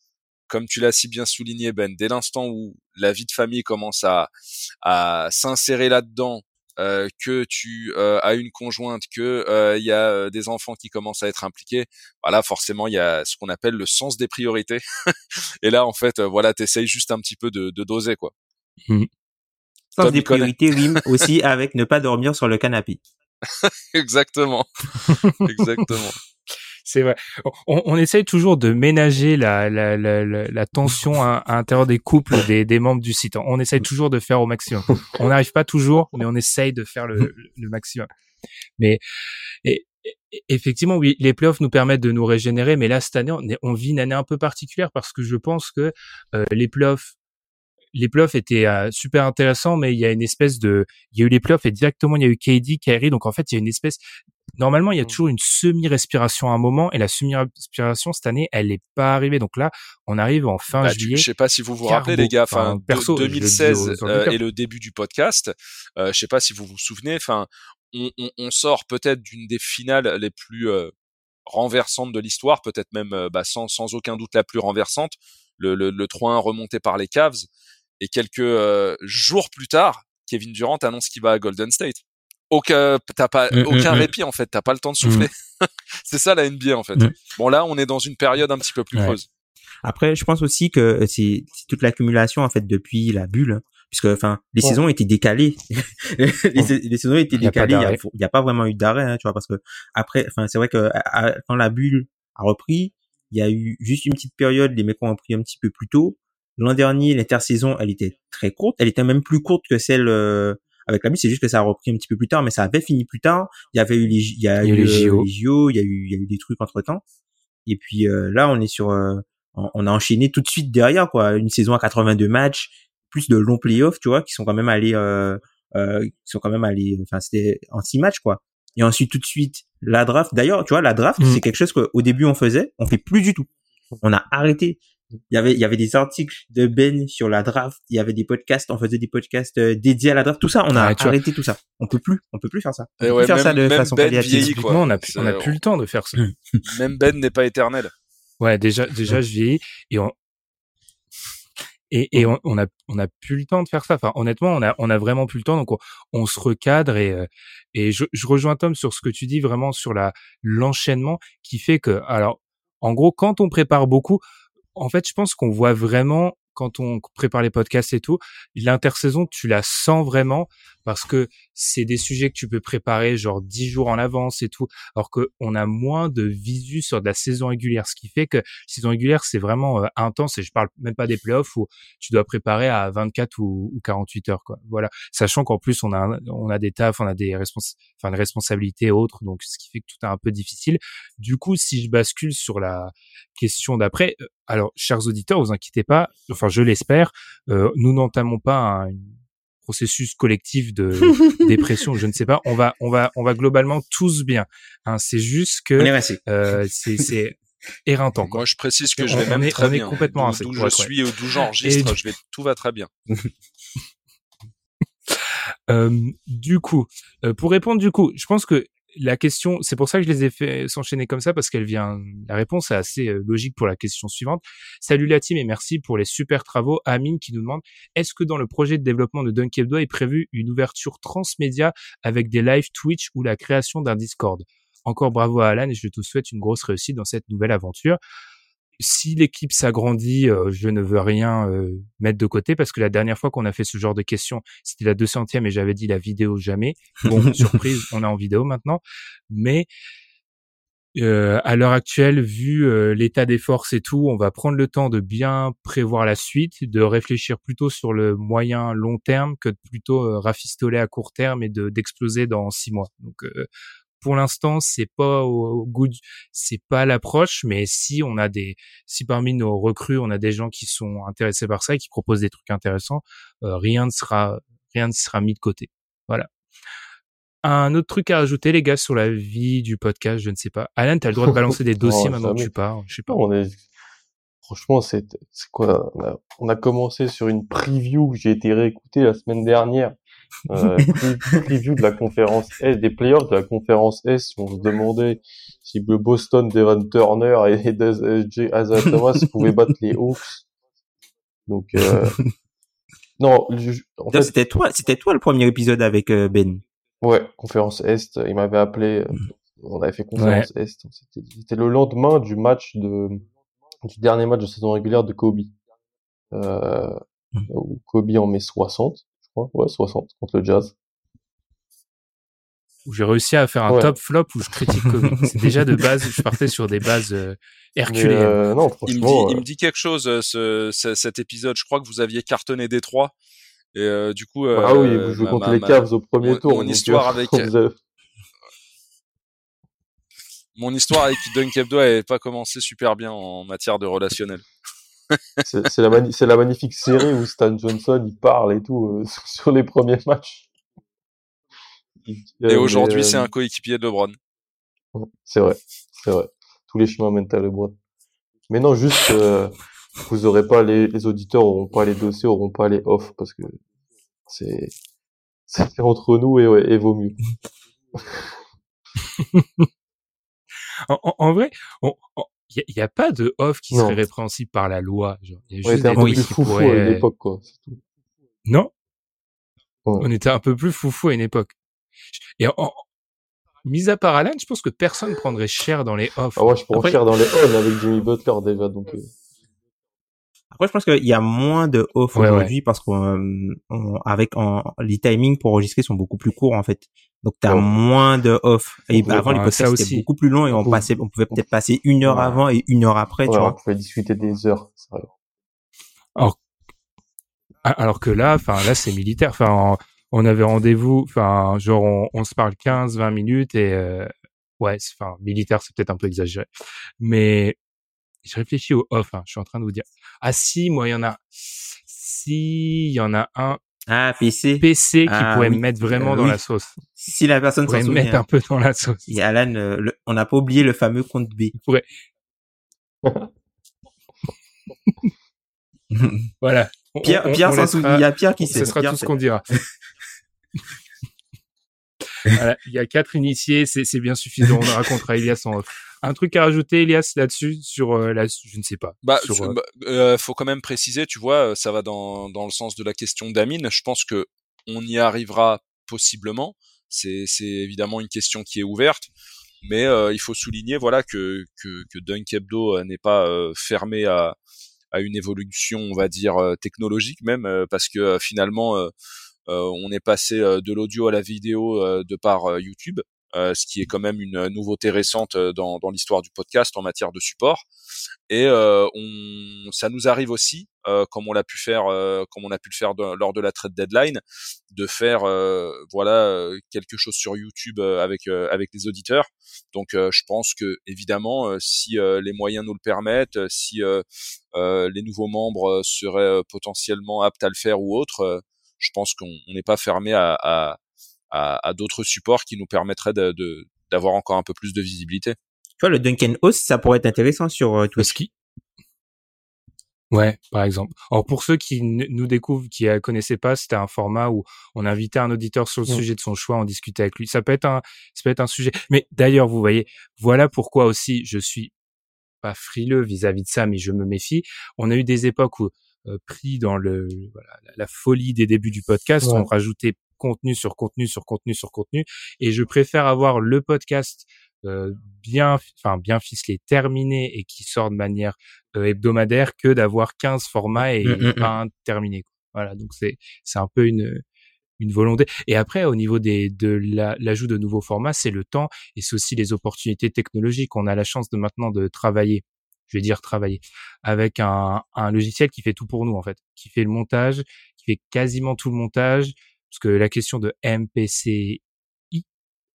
comme tu l'as si bien souligné Ben, dès l'instant où la vie de famille commence à, à s'insérer là-dedans, euh, que tu euh, as une conjointe, que il y a des enfants qui commencent à être impliqués, voilà, forcément il y a ce qu'on appelle le sens des priorités. et là, en fait, voilà, t'essayes juste un petit peu de, de doser quoi. Mmh. Sens des priorités rime aussi avec ne pas dormir sur le canapé. Exactement. Exactement. C'est vrai. On, on, essaye toujours de ménager la, la, la, la tension à, à l'intérieur des couples des, des, membres du site. On essaye toujours de faire au maximum. On n'arrive pas toujours, mais on essaye de faire le, le maximum. Mais effectivement, oui, les playoffs nous permettent de nous régénérer, mais là cette année, on, on vit une année un peu particulière parce que je pense que euh, les playoffs les playoffs étaient euh, super intéressants, mais il y a une espèce de, il y a eu les playoffs et directement il y a eu KD, Kyrie, donc en fait il y a une espèce, normalement il y a mmh. toujours une semi-respiration à un moment et la semi-respiration cette année elle n'est pas arrivée, donc là on arrive en fin bah, juillet. Je sais pas si vous vous rappelez les gars, enfin perso 2016 euh, et le début du podcast, euh, je sais pas si vous vous souvenez, enfin on, on, on, sort peut-être d'une des finales les plus euh, renversantes de l'histoire, peut-être même bah, sans, sans aucun doute la plus renversante, le, le, le 3-1 remonté par les Cavs. Et quelques euh, jours plus tard, Kevin Durant annonce qu'il va à Golden State. Aucun, t'as pas mm, mm, aucun mm. répit en fait, t'as pas le temps de souffler. c'est ça la NBA en fait. Bon là, on est dans une période un petit peu plus creuse. Après, je pense aussi que c'est toute l'accumulation en fait depuis la bulle, hein, puisque enfin les saisons étaient décalées. les, les, saisons étaient décalées. Il y, a, pas vraiment eu d'arrêt, hein, tu vois, parce que après, enfin c'est vrai que quand la bulle a repris, il y a eu juste une petite période, les mecs ont repris un petit peu plus tôt. L'an dernier, l'intersaison, elle était très courte. Elle était même plus courte que celle euh, avec la bulle. C'est juste que ça a repris un petit peu plus tard, mais ça avait fini plus tard. Il y avait eu les, il y a eu les JO. il y a eu, il y a eu des trucs entre temps. Et puis euh, là, on est sur, euh, on a enchaîné tout de suite derrière quoi, une saison à 82 matchs, plus de longs playoffs, tu vois, qui sont quand même allés, euh, qui sont quand même allés, enfin c'était en six matchs quoi. Et ensuite tout de suite la draft. D'ailleurs, tu vois, la draft, mm. c'est quelque chose qu'au début on faisait, on fait plus du tout. On a arrêté il y avait il y avait des articles de Ben sur la draft. Il y avait des podcasts. On faisait des podcasts euh, dédiés à la draft. Tout ça on a arrêté tout ça. On peut plus on peut plus faire ça. On peut plus faire ça de façon ben on a on a plus le temps de faire ça. Même Ben n'est pas éternel. Ouais déjà déjà je vieillis et on et, et on, a on a plus le temps de faire ça. Enfin, honnêtement, on a on a vraiment plus le temps. Donc on, on se recadre et euh, et je, je rejoins Tom sur ce que tu dis vraiment sur la l'enchaînement qui fait que alors en gros quand on prépare beaucoup, en fait, je pense qu'on voit vraiment quand on prépare les podcasts et tout, l'intersaison, tu la sens vraiment parce que c'est des sujets que tu peux préparer genre dix jours en avance et tout, alors qu'on a moins de visu sur de la saison régulière, ce qui fait que la saison régulière, c'est vraiment euh, intense et je parle même pas des playoffs où tu dois préparer à 24 ou, ou 48 heures, quoi. Voilà. Sachant qu'en plus, on a, on a des tafs, on a des respons enfin, des responsabilités autres, donc ce qui fait que tout est un peu difficile. Du coup, si je bascule sur la question d'après, euh, alors, chers auditeurs, vous inquiétez pas, enfin, je l'espère, euh, nous n'entamons pas un, processus collectif de dépression, je ne sais pas. On va, on va, on va globalement tous bien. Hein, c'est juste que euh, c'est, éreintant. Moi, je précise que je vais même très bien. complètement d'où, je suis ou d'où j'enregistre, je vais, tout va très bien. euh, du coup, euh, pour répondre du coup, je pense que la question, c'est pour ça que je les ai fait s'enchaîner comme ça parce qu'elle vient. La réponse est assez euh, logique pour la question suivante. Salut la team et merci pour les super travaux. Amine qui nous demande est-ce que dans le projet de développement de Dunkebdo est prévu une ouverture transmédia avec des live Twitch ou la création d'un Discord? Encore bravo à Alan et je te souhaite une grosse réussite dans cette nouvelle aventure si l'équipe s'agrandit, euh, je ne veux rien euh, mettre de côté parce que la dernière fois qu'on a fait ce genre de questions, c'était la 200e et j'avais dit la vidéo jamais. Bon, surprise, on est en vidéo maintenant. Mais euh, à l'heure actuelle, vu l'état des forces et tout, on va prendre le temps de bien prévoir la suite, de réfléchir plutôt sur le moyen long terme que de plutôt rafistoler à court terme et de d'exploser dans six mois. Donc pour l'instant, c'est pas au goût, c'est pas l'approche, mais si on a des, si parmi nos recrues, on a des gens qui sont intéressés par ça et qui proposent des trucs intéressants, euh, rien ne sera, rien ne sera mis de côté. Voilà. Un autre truc à ajouter, les gars, sur la vie du podcast, je ne sais pas. Alan, t'as le droit de balancer des dossiers maintenant que tu pars. Je sais pas. On est, franchement, c'est, c'est quoi, on a, on a, commencé sur une preview que j'ai été réécouté la semaine dernière Euh, preview de la conférence S, des players de la conférence S, on se demandait si le Boston Devon Turner et SJ Asa Thomas pouvaient battre les Hawks. Donc, euh, non, en fait, c'était toi, c'était toi le premier épisode avec euh, Ben. Ouais, conférence Est, il m'avait appelé, euh, mm. on avait fait conférence Est, c'était le lendemain du match de, du dernier match de saison régulière de Kobe. Euh, mm. où Kobe en met 60, ouais, 60 contre le Jazz. Où j'ai réussi à faire un top flop où je critique Kobe. C'est déjà de base, je partais sur des bases euh, herculéennes. Euh, non, il, me dit, il me dit quelque chose, euh, ce, cet épisode. Je crois que vous aviez cartonné Détroit. Et euh, du coup, ah oui, vous jouez contre les Cavs au premier tour. Mon histoire avec mon histoire avec Dunk Hebdo n'avait pas commencé super bien en matière de relationnel. C'est la, la, magnifique série où Stan Johnson il parle et tout sur les premiers matchs. Et aujourd'hui, c'est un coéquipier de LeBron. C'est vrai, c'est vrai. Tous les chemins mènent à LeBron. Mais non, juste, vous aurez pas les, les auditeurs auront pas les dossiers, auront pas les off parce que c'est c'est entre nous et, ouais, et vaut mieux. en, en, vrai, il n'y a, a, pas de off qui serait répréhensible par la loi. Genre, y a juste un peu plus foufou à une époque, quoi. Tout. Non. On était un peu plus foufou à une époque. Et en, mis à part Alan, je pense que personne prendrait cher dans les off. Ah ouais, je prends cher dans les on avec Jimmy Butler déjà, donc. Euh. Après, je pense qu'il y a moins de off aujourd'hui parce qu'on, avec les timings pour enregistrer sont beaucoup plus courts en fait. Donc t'as moins de off. Et avant les podcasts c'était beaucoup plus long et on passait, on pouvait peut-être passer une heure avant et une heure après, tu vois. On pouvait discuter des heures. Alors, alors que là, enfin là c'est militaire. Enfin, on avait rendez-vous, enfin genre on, se parle 15-20 minutes et euh, ouais, enfin militaire c'est peut-être un peu exagéré, mais je réfléchis au off. Hein, je suis en train de vous dire. Ah si, moi il y en a. Si, il y en a un. Ah PC. PC qui ah, pourrait me mettre vraiment euh, dans la sauce. Si la personne me mettre un peu dans la sauce. Et Alan, euh, on n'a pas oublié le fameux compte B. Pourrait. voilà. Pierre, Pierre Il y a Pierre qui sait. Ce sera tout ce qu'on dira. il y a quatre initiés, c'est bien suffisant. On racontera Elias en Un truc à rajouter, Elias, là-dessus, sur euh, la, je ne sais pas. Bah, euh, bah euh, faut quand même préciser, tu vois, ça va dans, dans le sens de la question d'Amine. Je pense que on y arrivera possiblement. C'est évidemment une question qui est ouverte, mais il faut souligner, voilà, que que, que Dunk Hebdo n'est pas fermé à à une évolution, on va dire technologique même, parce que finalement euh, on est passé euh, de l'audio à la vidéo euh, de par YouTube. ce qui est quand même une nouveauté récente dans, l'histoire du podcast en matière de support. Et ça nous arrive aussi, comme on l'a pu faire, comme on a pu le faire lors de la trade deadline, de faire voilà quelque chose sur YouTube avec avec les auditeurs. Donc je pense que évidemment, si les moyens nous le permettent, si les nouveaux membres seraient potentiellement aptes à le faire ou autres, je pense qu'on n'est pas fermé à, à, à, d'autres supports qui nous permettraient de, d'avoir encore un peu plus de visibilité. Tu vois, le Duncan Host, ça pourrait être intéressant sur euh, Twitch. Ski. Ouais, par exemple. Alors pour ceux qui nous découvrent, qui ne connaissaient pas, c'était un format où on invitait un auditeur sur le sujet de son choix, on discutait avec lui. Ça peut être un, ça peut être un sujet. Mais d'ailleurs, vous voyez, voilà pourquoi aussi je suis pas frileux vis-à-vis de ça, mais je me méfie. On a eu des époques où euh, pris dans le voilà, la folie des débuts du podcast. On rajoutait contenu sur contenu sur contenu sur contenu, et je préfère avoir le podcast euh, bien, enfin bien ficelé, terminé et qui sort de manière euh, hebdomadaire que d'avoir 15 formats et, mmh, mmh, mmh. pas un terminé. Voilà, donc c'est c'est un peu une une volonté. Et après, au niveau des, de l'ajout de nouveaux formats, c'est le temps et c'est aussi les opportunités technologiques. On a la chance de maintenant de travailler je vais dire travailler, avec un, un logiciel qui fait tout pour nous en fait, qui fait le montage, qui fait quasiment tout le montage, parce que la question de MPCI,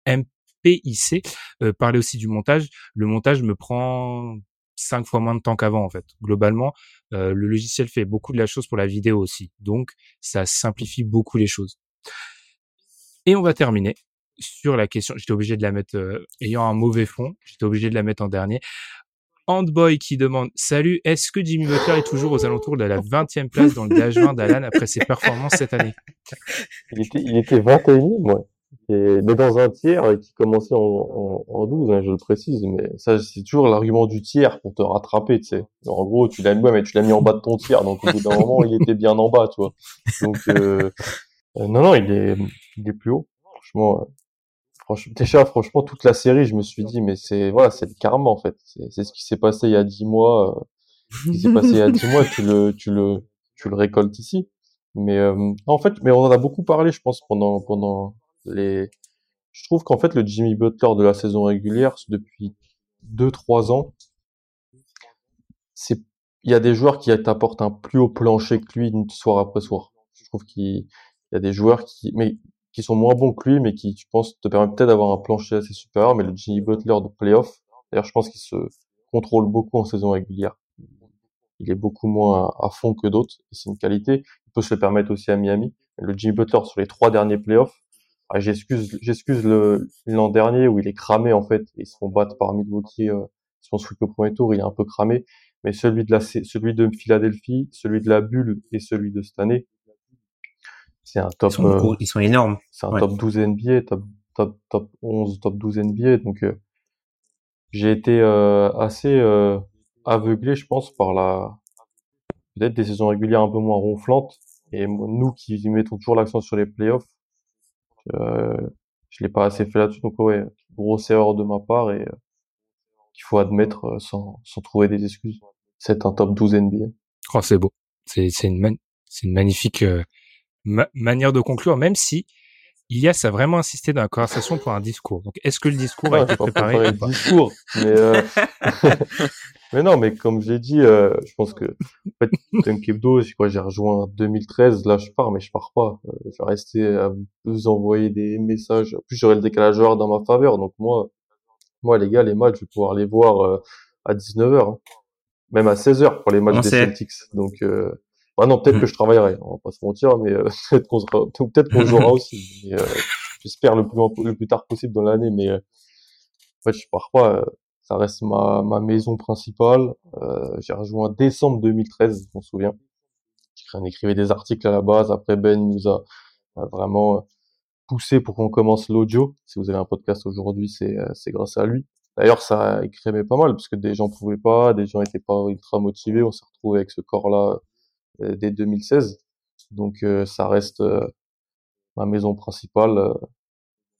MPIC euh, parlait aussi du montage. Le montage me prend cinq fois moins de temps qu'avant en fait. Globalement, euh, le logiciel fait beaucoup de la chose pour la vidéo aussi, donc ça simplifie beaucoup les choses. Et on va terminer sur la question. J'étais obligé de la mettre euh, ayant un mauvais fond. J'étais obligé de la mettre en dernier Handboy qui demande Salut, est-ce que Jimmy Butler est toujours aux alentours de la 20e place dans le DH20 d'Alan après ses performances cette année? Il était, il était 21e, ouais. Mais dans un tiers qui commençait en, en, en 12, hein, je le précise, mais ça c'est toujours l'argument du tiers pour te rattraper, tu sais. En gros, tu l'as mis, mis en bas de ton tiers, donc au bout d'un moment, il était bien en bas, tu vois. Donc euh, euh non, non, il est, il est plus haut. Franchement, euh, franchement, déjà, franchement, toute la série, je me suis dit, mais c'est voilà, c'est le karma en fait. C'est ce qui s'est passé il y a dix mois. Euh, ce qui s'est passé il y a dix mois, tu le, tu le, tu le récoltes ici. Mais euh, en fait, mais on en a beaucoup parlé, je pense, pendant pendant les. Je trouve qu'en fait, le Jimmy Butler de la saison régulière, depuis deux trois ans, c'est il y a des joueurs qui t'apportent un plus haut plancher que lui soir après soir. Je trouve qu'il y a des joueurs qui, mais qui sont moins bons que lui, mais qui, je pense, te permettent peut-être d'avoir un plancher assez supérieur. Mais le Jimmy Butler de playoff, d'ailleurs, je pense qu'il se contrôle beaucoup en saison régulière. Il est beaucoup moins à fond que d'autres, et c'est une qualité. Il peut se le permettre aussi à Miami. Le Jimmy Butler sur les trois derniers playoffs, ah, j'excuse, j'excuse l'an dernier où il est cramé en fait, ils se font battre par Milwaukee, euh, ils se font sweep au premier tour, il est un peu cramé. Mais celui de la, celui de Philadelphie, celui de la bulle et celui de cette année, c'est un top. Ils sont, énormes. C'est un top 12 NBA, top, top, top 11, top 12 NBA. Donc, euh, j'ai été euh, assez euh, aveuglé, je pense, par la peut-être des saisons régulières un peu moins ronflantes. Et nous qui mettons toujours l'accent sur les playoffs, euh, je l'ai pas assez fait là-dessus. Donc ouais, grosse erreur de ma part et qu'il faut admettre sans, sans trouver des excuses. C'est un top 12 NBA. Oh, c'est beau. C'est une, c'est une magnifique manière de conclure, même si Ilias a vraiment insisté dans la conversation pour un discours. Donc, est-ce que le discours a été préparé ou pas? discours, mais, euh... mais non, mais comme j'ai dit, euh, je pense que en fait, quoi, j'ai rejoint en 2013. Là, je pars, mais je pars pas. Euh, je vais rester à vous envoyer des messages. En plus, j'aurai le décalage horaire dans ma faveur. Donc moi, moi, les gars, les matchs, je vais pouvoir les voir euh, à 19h, hein. même à 16h pour les matchs des Celtics. Donc euh, ah non, peut-être que mm. je travaillerai, on va pas se mentir, mais euh, peut-être qu'on peut-être qu'on jouera aussi. Euh, J'espère le plus le plus tard possible dans l'année, mais euh, en fait, je pars pas. Euh, ça reste ma, ma maison principale. J'ai rejoint décembre 2013, je m'en souviens. On écrivait des articles à la base. Après, Ben nous a, a vraiment poussé pour qu'on commence l'audio. Si vous avez un podcast aujourd'hui, c'est c'est grâce à lui. D'ailleurs, ça écrivait pas mal parce que des gens pouvaient pas, des gens étaient pas ultra motivés. On s'est retrouvé avec ce corps-là euh, dès 2016. Donc euh, ça reste euh, ma maison principale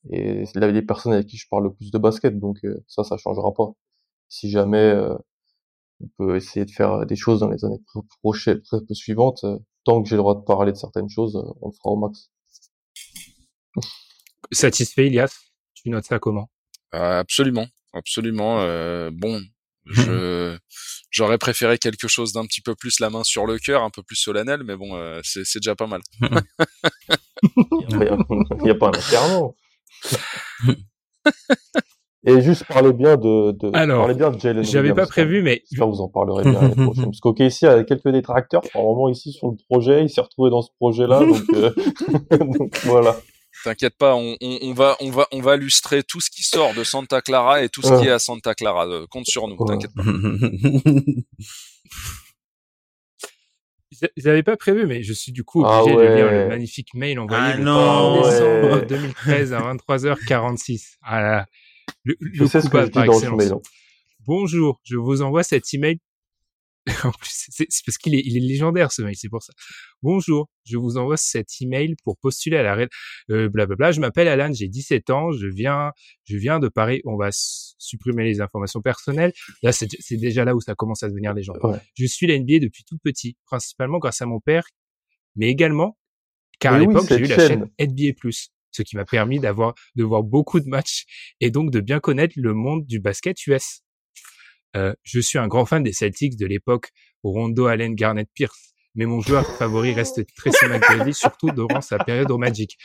et c'est les personnes avec qui je parle le plus de basket. Donc ça, ça changera pas. Si jamais on peut essayer de faire des choses dans les années prochaines, suivantes, tant que j'ai le droit de parler de certaines choses, on le fera au max. Satisfait, Ilias? Tu notes ça comment? Absolument, absolument. Euh, bon, je j'aurais préféré quelque chose d'un petit peu plus la main sur le cœur, un peu plus solennel, mais bon, euh, c'est c'est déjà pas mal. Il n'y a, pas un enterrement. Et juste parler bien de, de Alors, parler bien de Jalen J'avais pas prévu, mais que vous en parlerez bien l'année prochaine. Parce qu'OK ici a quelques détracteurs. Vraiment ici sur le projet, il s'est retrouvé dans ce projet-là, donc, euh... donc voilà. T'inquiète pas, on, on, on, va, on va, on va illustrer tout ce qui sort de Santa Clara et tout ce qui est à Santa Clara. Euh, compte sur nous, t'inquiète pas. J'avais pas prévu, mais je suis du coup ah obligé de lire le magnifique mail envoyé ah en décembre 2013 à 23h46. Ah le, je sais ce que je dis dans ce mail. Hein. Bonjour, je vous envoie cet email en plus, c'est parce qu'il est, il est légendaire ce mail, c'est pour ça. Bonjour, je vous envoie cet email pour postuler à la euh, blablabla. Je m'appelle Alan, j'ai 17 ans, je viens, je viens de Paris. On va supprimer les informations personnelles. Là, c'est déjà là où ça commence à devenir légendaire. Je suis la NBA depuis tout petit, principalement grâce à mon père, mais également car à l'époque j'ai eu la chaîne NBA+, ce qui m'a permis d'avoir de voir beaucoup de matchs et donc de bien connaître le monde du basket US. Euh, je suis un grand fan des Celtics de l'époque Rondo, Allen, Garnett, Pierce. Mais mon joueur favori reste Tracy McGrady, surtout durant sa période au Magic.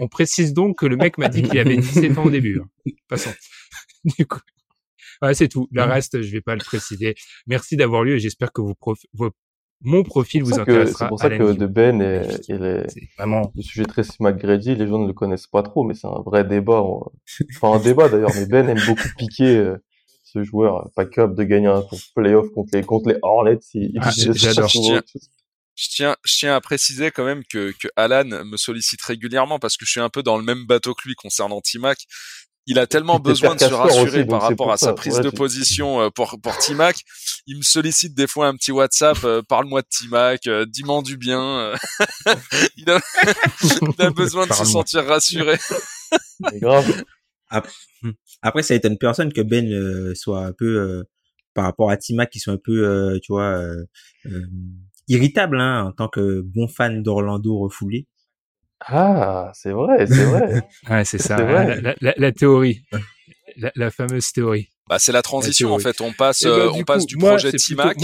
On précise donc que le mec m'a dit qu'il avait 17 ans au début. Hein. Passons. Du coup, ouais, c'est tout. Le reste, je vais pas le préciser. Merci d'avoir lu et j'espère que vous mon profil vous intéressera. C'est pour ça que De Ben et, les, vraiment le sujet Tracy McGrady, les gens ne le connaissent pas trop, mais c'est un vrai débat. Enfin, un débat d'ailleurs, mais Ben aime beaucoup piquer euh, ce joueur, pas capable de gagner un playoff contre les contre les Hornets. Ah, j'adore. Je tiens, je tiens à préciser quand même que, que Alan me sollicite régulièrement parce que je suis un peu dans le même bateau que lui concernant Timac. Il a tellement besoin de se rassurer par rapport à sa prise de position euh, pour pour Timac. Il me sollicite des fois un petit WhatsApp, euh, parle-moi de Timac, euh, dis-moi du bien. il, a, il a besoin de se sentir rassuré. grave. Après, ça étonne personne que Ben soit un peu par rapport à Timac, qui sont un peu, tu vois, irritable hein, en tant que bon fan d'Orlando refoulé. Ah, c'est vrai, c'est vrai. ouais, c'est ça, la, la, la, théorie, la, fameuse théorie. Bah, c'est la transition en fait. On passe, eh ben, euh, on passe du projet Timac,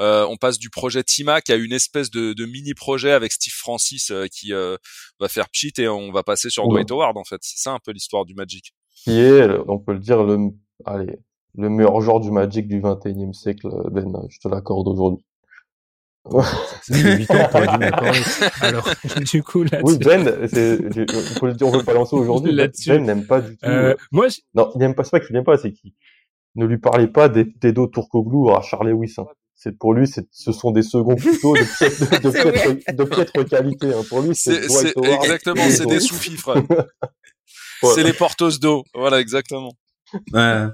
euh, on passe du projet Timac à une espèce de, de mini projet avec Steve Francis euh, qui euh, va faire pchit et on va passer sur Dwight Howard en fait. C'est ça un peu l'histoire du Magic. Qui est, on peut le dire, le, allez, le meilleur joueur du Magic du 21e siècle. Ben, je te l'accorde aujourd'hui. Ça fait 8 ans t'aurais dû Alors, du coup, là Oui, Ben, c'est, on peut le dire, on peut pas lancer aujourd'hui. Ben n'aime pas du tout. Euh, euh moi, non, il n'aime pas, c'est pas qu'il n'aime pas, c'est qu'il ne lui parlait pas des d'Edo Turkoglu à Charles Lewis. Hein. C'est pour lui, c'est, ce sont des seconds plutôt de piètre, de, piètre, de piètre qualité. Hein. Pour lui, c'est, c'est exactement, c'est des sous-fifres. C'est les portos d'eau. Voilà, exactement. Ouais.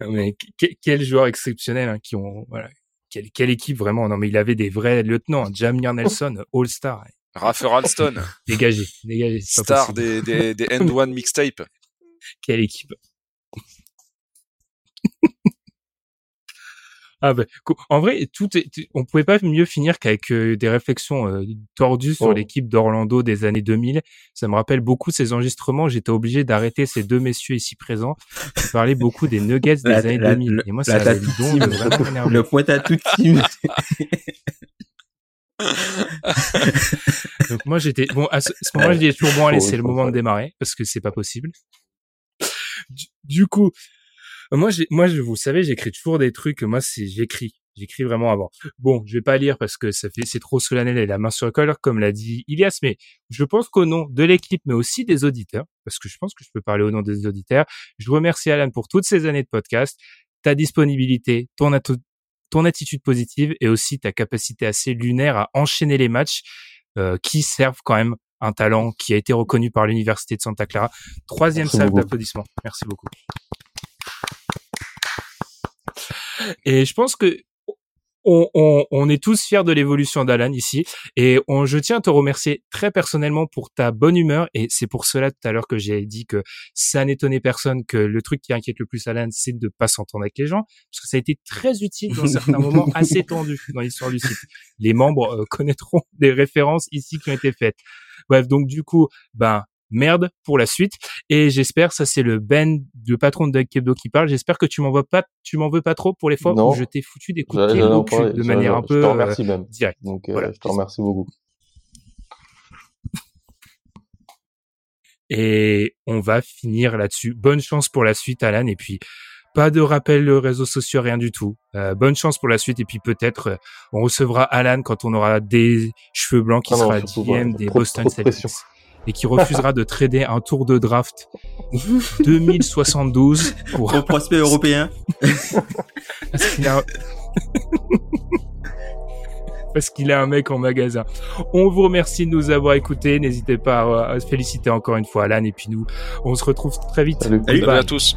mais quel joueur exceptionnel hein, qui ont voilà quelle, quelle, équipe vraiment. Non, mais il avait des vrais lieutenants. Jamir Nelson, All-Star. Raffer Alston. dégagé, dégagé. Star des, des, des End One mixtape. Quelle équipe. Ah bah, en vrai, tout est, on pouvait pas mieux finir qu'avec euh, des réflexions euh, tordues sur oh. l'équipe d'Orlando des années 2000. Ça me rappelle beaucoup ces enregistrements. J'étais obligé d'arrêter ces deux messieurs ici présents qui parlaient beaucoup des Nuggets des années 2000. Et moi, ça m'a vraiment Le point à tout team. Donc moi j'étais bon à ce, moment-là je disais toujours bon allez c'est le moment de démarrer parce que c'est pas possible. du coup moi, moi, vous savez, j'écris toujours des trucs. Moi, c'est, j'écris. J'écris vraiment avant. Bon, je vais pas lire parce que ça fait, c'est trop solennel et la main sur le cœur, comme l'a dit Ilias, mais je pense qu'au nom de l'équipe, mais aussi des auditeurs, parce que je pense que je peux parler au nom des auditeurs, je remercie Alan pour toutes ces années de podcast, ta disponibilité, ton, ton attitude positive et aussi ta capacité assez lunaire à enchaîner les matchs euh, qui servent quand même un talent qui a été reconnu par l'université de Santa Clara. Troisième salle d'applaudissements. Merci beaucoup. Et je pense que on, on, on, est tous fiers de l'évolution d'Alan ici et on, je tiens à te remercier très personnellement pour ta bonne humeur et c'est pour cela tout à l'heure que j'ai dit que ça n'étonnait personne que le truc qui inquiète le plus Alan c'est de pas s'entendre avec les gens parce que ça a été très utile dans certains moments assez tendus dans l'histoire du site. Les membres euh, connaîtront des références ici qui ont été faites. Bref, donc du coup, ben merde pour la suite. Et j'espère, ça c'est le Ben, le patron de Kebdo qui parle. J'espère que tu m'en veux pas, tu m'en veux pas trop pour les fois où je t'ai foutu des coups de pied au cul de manière un peu. Je te remercie euh, même. Direct. Donc, euh, je te remercie beaucoup. Et on va finir là-dessus. Bonne chance pour la suite, Alan. Et puis, pas de rappel de réseaux sociaux, rien du tout. Euh, bonne chance pour la suite. Et puis peut-être on recevra Alan quand on aura des cheveux blancs qui ah sera DM des Boston Celtics et qui refusera de trader un tour de draft 2072 pour un prospect européen. Parce qu'il a... Un mec en magasin. On vous remercie de nous avoir écoutés. N'hésitez pas à féliciter encore une fois Alan et puis nous, on se retrouve très vite. Salut, Salut à tous.